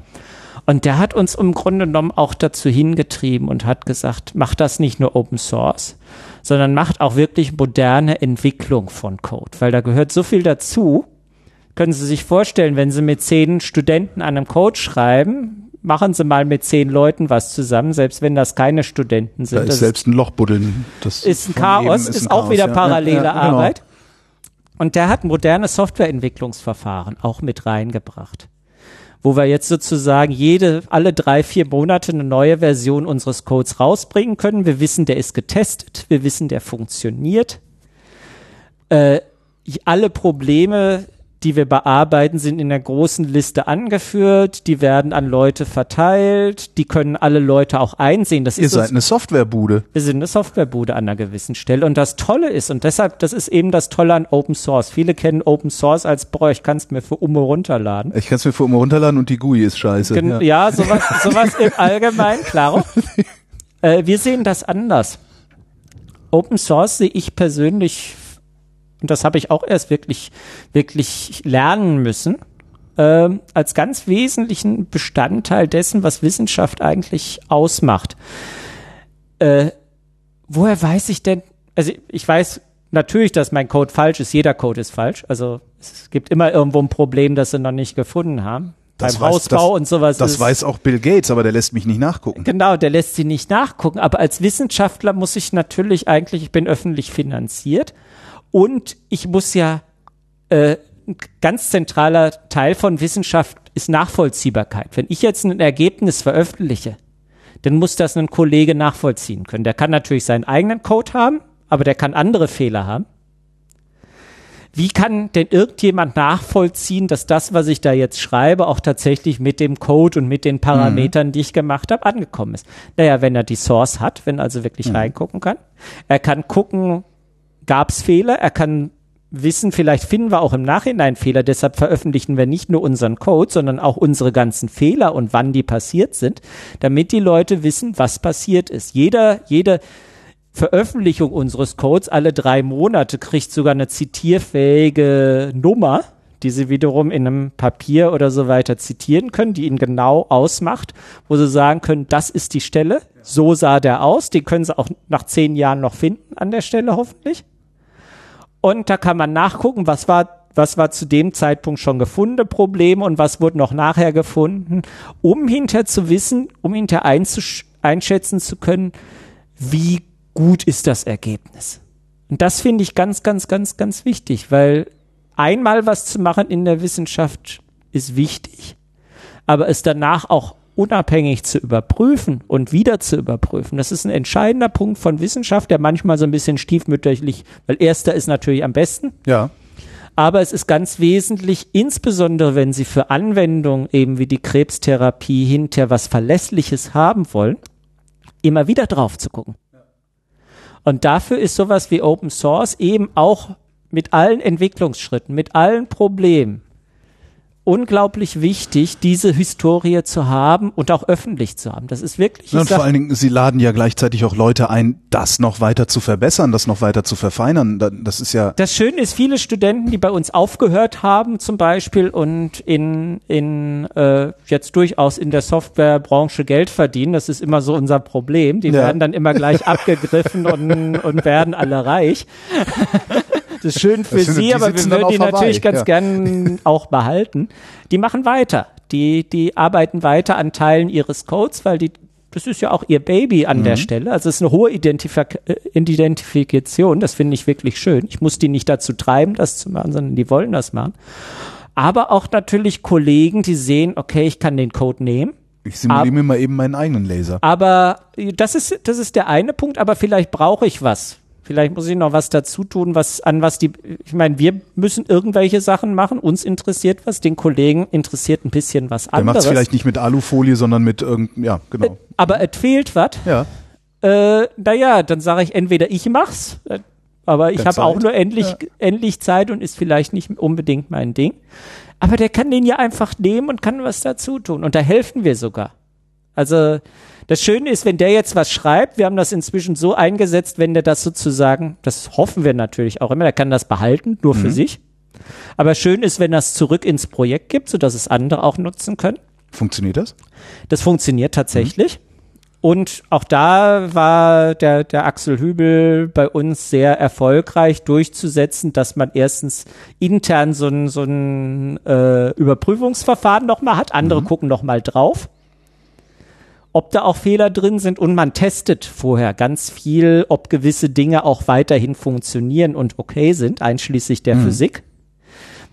Und der hat uns im Grunde genommen auch dazu hingetrieben und hat gesagt, macht das nicht nur Open Source, sondern macht auch wirklich moderne Entwicklung von Code, weil da gehört so viel dazu. Können Sie sich vorstellen, wenn Sie mit zehn Studenten an einem Code schreiben, machen Sie mal mit zehn Leuten was zusammen, selbst wenn das keine Studenten sind. Da Das ist selbst ein Lochbuddeln. Das ist ein Chaos, ist, ein auch Chaos, wieder ja. parallele Ja, ja, genau. Arbeit. Und der hat moderne Softwareentwicklungsverfahren auch mit reingebracht. Wo wir jetzt sozusagen jede, alle drei, vier Monate eine neue Version unseres Codes rausbringen können. Wir wissen, der ist getestet. Wir wissen, der funktioniert. Äh, alle Probleme, die wir bearbeiten, sind in der großen Liste angeführt. Die werden an Leute verteilt. Die können alle Leute auch einsehen. Das Ihr ist uns seid eine Softwarebude. wir sind eine Softwarebude an einer gewissen Stelle. Und das Tolle ist, und deshalb, das ist eben das Tolle an Open Source. Viele kennen Open Source als, boah, ich kann es mir für Umme runterladen. Ich kann es mir für immer runterladen und die GUI ist scheiße. Gen ja. ja, sowas, sowas im Allgemeinen, klaro. Äh, wir sehen das anders. Open Source sehe ich persönlich, und das habe ich auch erst wirklich, wirklich lernen müssen, ähm, als ganz wesentlichen Bestandteil dessen, was Wissenschaft eigentlich ausmacht. Äh, woher weiß ich denn, also ich weiß natürlich, dass mein Code falsch ist, jeder Code ist falsch, also es gibt immer irgendwo ein Problem, das sie noch nicht gefunden haben. Das Beim weiß- Hausbau das- und sowas. Das ist, weiß auch Bill Gates, aber der lässt mich nicht nachgucken. Genau, der lässt sie nicht nachgucken. Aber als Wissenschaftler muss ich natürlich eigentlich, ich bin öffentlich finanziert und ich muss ja, äh, ein ganz zentraler Teil von Wissenschaft ist Nachvollziehbarkeit. Wenn ich jetzt ein Ergebnis veröffentliche, dann muss das ein Kollege nachvollziehen können. Der kann natürlich seinen eigenen Code haben, aber der kann andere Fehler haben. Wie kann denn irgendjemand nachvollziehen, dass das, was ich da jetzt schreibe, auch tatsächlich mit dem Code und mit den Parametern, die ich gemacht habe, angekommen ist? Naja, wenn er die Source hat, wenn er also wirklich reingucken kann. Er kann gucken, gab es Fehler? Er kann wissen, vielleicht finden wir auch im Nachhinein Fehler, deshalb veröffentlichen wir nicht nur unseren Code, sondern auch unsere ganzen Fehler und wann die passiert sind, damit die Leute wissen, was passiert ist. Jeder, jede Veröffentlichung unseres Codes alle drei Monate kriegt sogar eine zitierfähige Nummer, die sie wiederum in einem Papier oder so weiter zitieren können, die ihnen genau ausmacht, wo sie sagen können, das ist die Stelle, so sah der aus, die können sie auch nach zehn Jahren noch finden an der Stelle hoffentlich. Und da kann man nachgucken, was war, was war zu dem Zeitpunkt schon gefundene Probleme und was wurde noch nachher gefunden, um hinter zu wissen, um hinter einschätzen zu können, wie gut ist das Ergebnis. Und das finde ich ganz, ganz, ganz, ganz wichtig, weil einmal was zu machen in der Wissenschaft ist wichtig, aber es danach auch unabhängig zu überprüfen und wieder zu überprüfen. Das ist ein entscheidender Punkt von Wissenschaft, der manchmal so ein bisschen stiefmütterlich, weil erster ist natürlich am besten, Ja. aber es ist ganz wesentlich, insbesondere wenn Sie für Anwendungen eben wie die Krebstherapie hinter was Verlässliches haben wollen, immer wieder drauf zu gucken. Und dafür ist sowas wie Open Source eben auch mit allen Entwicklungsschritten, mit allen Problemen unglaublich wichtig, diese Historie zu haben und auch öffentlich zu haben. Das ist wirklich. Ja, und vor allen Dingen, Sie laden ja gleichzeitig auch Leute ein, das noch weiter zu verbessern, das noch weiter zu verfeinern. Das ist ja. Das Schöne ist, viele Studenten, die bei uns aufgehört haben, zum Beispiel und in in äh, jetzt durchaus in der Softwarebranche Geld verdienen. Das ist immer so unser Problem. Die ja. werden dann immer gleich abgegriffen und und werden alle reich. Das ist schön für das sie, aber wir würden die natürlich ganz ja. gern auch behalten. Die machen weiter. Die, die arbeiten weiter an Teilen ihres Codes, weil die, das ist ja auch ihr Baby an mhm. der Stelle. Also es ist eine hohe Identifik äh, Identifikation. Das finde ich wirklich schön. Ich muss die nicht dazu treiben, das zu machen, sondern die wollen das machen. Aber auch natürlich Kollegen, die sehen, okay, ich kann den Code nehmen. Ich simuliere mir mal eben meinen eigenen Laser. Aber das ist, das ist der eine Punkt, aber vielleicht brauche ich was Vielleicht muss ich noch was dazu tun, was an was die, ich meine, wir müssen irgendwelche Sachen machen, uns interessiert was, den Kollegen interessiert ein bisschen was anderes. Der macht es vielleicht nicht mit Alufolie, sondern mit irgendeinem, ja, genau. Äh, aber es fehlt was. Ja. Äh, naja, dann sage ich entweder ich mach's, äh, aber ich habe auch nur endlich, ja. endlich Zeit und ist vielleicht nicht unbedingt mein Ding. Aber der kann den ja einfach nehmen und kann was dazu tun. Und da helfen wir sogar. Also das Schöne ist, wenn der jetzt was schreibt, wir haben das inzwischen so eingesetzt, wenn der das sozusagen, das hoffen wir natürlich auch immer, der kann das behalten, nur für mhm. sich. Aber schön ist, wenn das zurück ins Projekt gibt, sodass es andere auch nutzen können. Funktioniert das? Das funktioniert tatsächlich. Mhm. Und auch da war der, der Axel Hübel bei uns sehr erfolgreich durchzusetzen, dass man erstens intern so ein, so ein äh, Überprüfungsverfahren nochmal hat, andere mhm. gucken nochmal drauf ob da auch Fehler drin sind und man testet vorher ganz viel, ob gewisse Dinge auch weiterhin funktionieren und okay sind, einschließlich der mhm. Physik.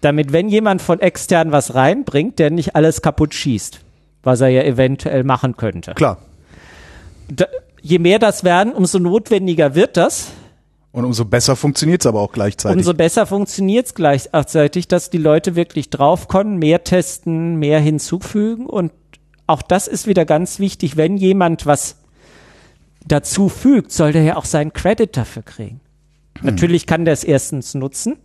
Damit, wenn jemand von extern was reinbringt, der nicht alles kaputt schießt, was er ja eventuell machen könnte. Klar. Da, je mehr das werden, umso notwendiger wird das. Und umso besser funktioniert es aber auch gleichzeitig. Umso besser funktioniert es gleichzeitig, dass die Leute wirklich drauf kommen, mehr testen, mehr hinzufügen und auch das ist wieder ganz wichtig, wenn jemand was dazu fügt, soll der ja auch seinen Credit dafür kriegen. Hm. Natürlich kann der es erstens nutzen,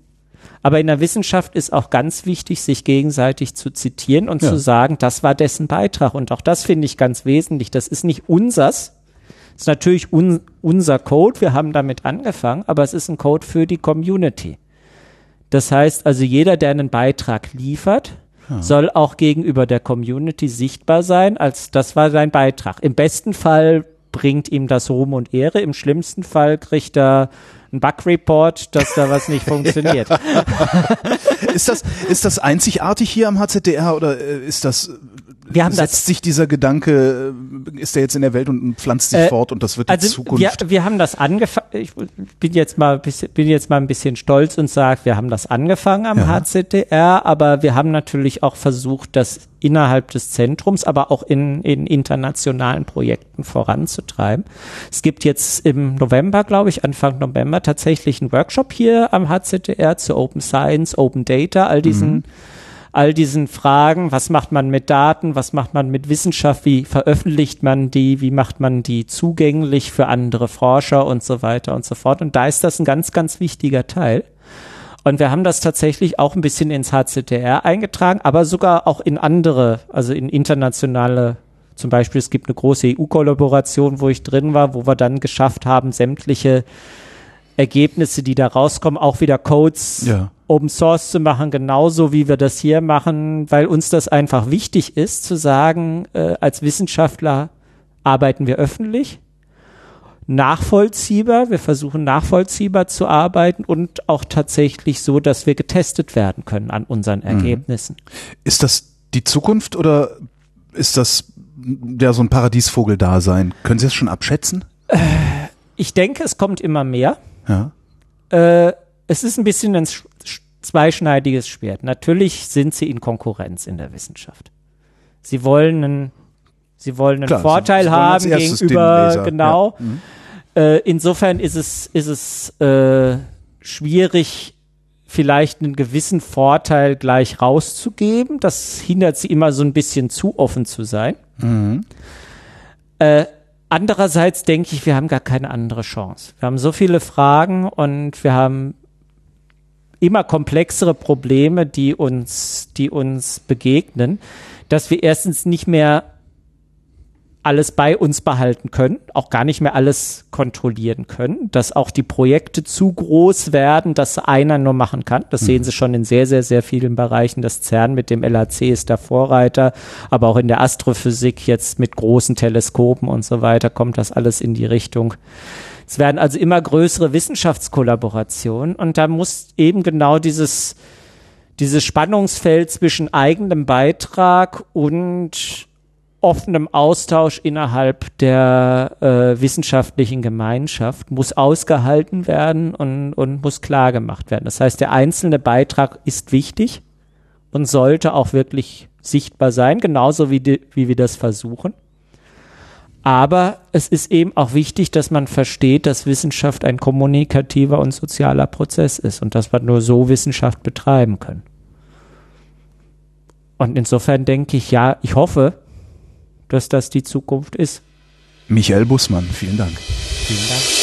aber in der Wissenschaft ist auch ganz wichtig, sich gegenseitig zu zitieren und ja. zu sagen, das war dessen Beitrag. Und auch das finde ich ganz wesentlich. Das ist nicht unsers. Das ist natürlich un unser Code. Wir haben damit angefangen, aber es ist ein Code für die Community. Das heißt also, jeder, der einen Beitrag liefert, soll auch gegenüber der Community sichtbar sein, als das war sein Beitrag. Im besten Fall bringt ihm das Ruhm und Ehre, im schlimmsten Fall kriegt er einen Bug-Report, dass da was nicht funktioniert. ist das, ist das einzigartig hier am HZDR oder äh, ist das wir haben setzt das, sich dieser Gedanke, äh, ist der jetzt in der Welt und pflanzt sich äh, fort und das wird also die Zukunft? Wir, wir haben das angefangen, ich bin jetzt mal, bin jetzt mal ein bisschen stolz und sage, wir haben das angefangen am ja. HZDR, aber wir haben natürlich auch versucht, das innerhalb des Zentrums, aber auch in, in internationalen Projekten voranzutreiben. Es gibt jetzt im November, glaube ich, Anfang November tatsächlich einen Workshop hier am HZDR zu Open Science, Open Data, all diesen mhm all diesen Fragen, was macht man mit Daten, was macht man mit Wissenschaft, wie veröffentlicht man die, wie macht man die zugänglich für andere Forscher und so weiter und so fort. Und da ist das ein ganz, ganz wichtiger Teil. Und wir haben das tatsächlich auch ein bisschen ins HCTR eingetragen, aber sogar auch in andere, also in internationale, zum Beispiel es gibt eine große EU-Kollaboration, wo ich drin war, wo wir dann geschafft haben, sämtliche Ergebnisse, die da rauskommen, auch wieder Codes ja. Open Source zu machen, genauso wie wir das hier machen, weil uns das einfach wichtig ist, zu sagen, äh, als Wissenschaftler arbeiten wir öffentlich, nachvollziehbar, wir versuchen nachvollziehbar zu arbeiten und auch tatsächlich so, dass wir getestet werden können an unseren mhm. Ergebnissen. Ist das die Zukunft oder ist das ja so ein Paradiesvogel-Dasein? Können Sie es schon abschätzen? Äh, ich denke, es kommt immer mehr. Ja. Äh, es ist ein bisschen ein zweischneidiges Schwert. Natürlich sind sie in Konkurrenz in der Wissenschaft. Sie wollen einen, sie wollen einen Klar, Vorteil sie, sie haben gegenüber, genau. Ja. Mhm. Äh, insofern ist es, ist es äh, schwierig, vielleicht einen gewissen Vorteil gleich rauszugeben. Das hindert sie immer so ein bisschen zu offen zu sein. Mhm. Äh, andererseits denke ich, wir haben gar keine andere Chance. Wir haben so viele Fragen und wir haben immer komplexere Probleme, die uns, die uns begegnen, dass wir erstens nicht mehr alles bei uns behalten können, auch gar nicht mehr alles kontrollieren können, dass auch die Projekte zu groß werden, dass einer nur machen kann. Das mhm. sehen Sie schon in sehr, sehr, sehr vielen Bereichen. Das CERN mit dem LAC ist der Vorreiter, aber auch in der Astrophysik jetzt mit großen Teleskopen und so weiter kommt das alles in die Richtung. Es werden also immer größere Wissenschaftskollaborationen und da muss eben genau dieses, dieses Spannungsfeld zwischen eigenem Beitrag und offenem Austausch innerhalb der äh, wissenschaftlichen Gemeinschaft muss ausgehalten werden und, und muss klar gemacht werden. Das heißt, der einzelne Beitrag ist wichtig und sollte auch wirklich sichtbar sein, genauso wie, die, wie wir das versuchen. Aber es ist eben auch wichtig, dass man versteht, dass Wissenschaft ein kommunikativer und sozialer Prozess ist und dass wir nur so Wissenschaft betreiben können. Und insofern denke ich, ja, ich hoffe, dass das die Zukunft ist. Michael Bussmann, vielen Dank. Vielen Dank.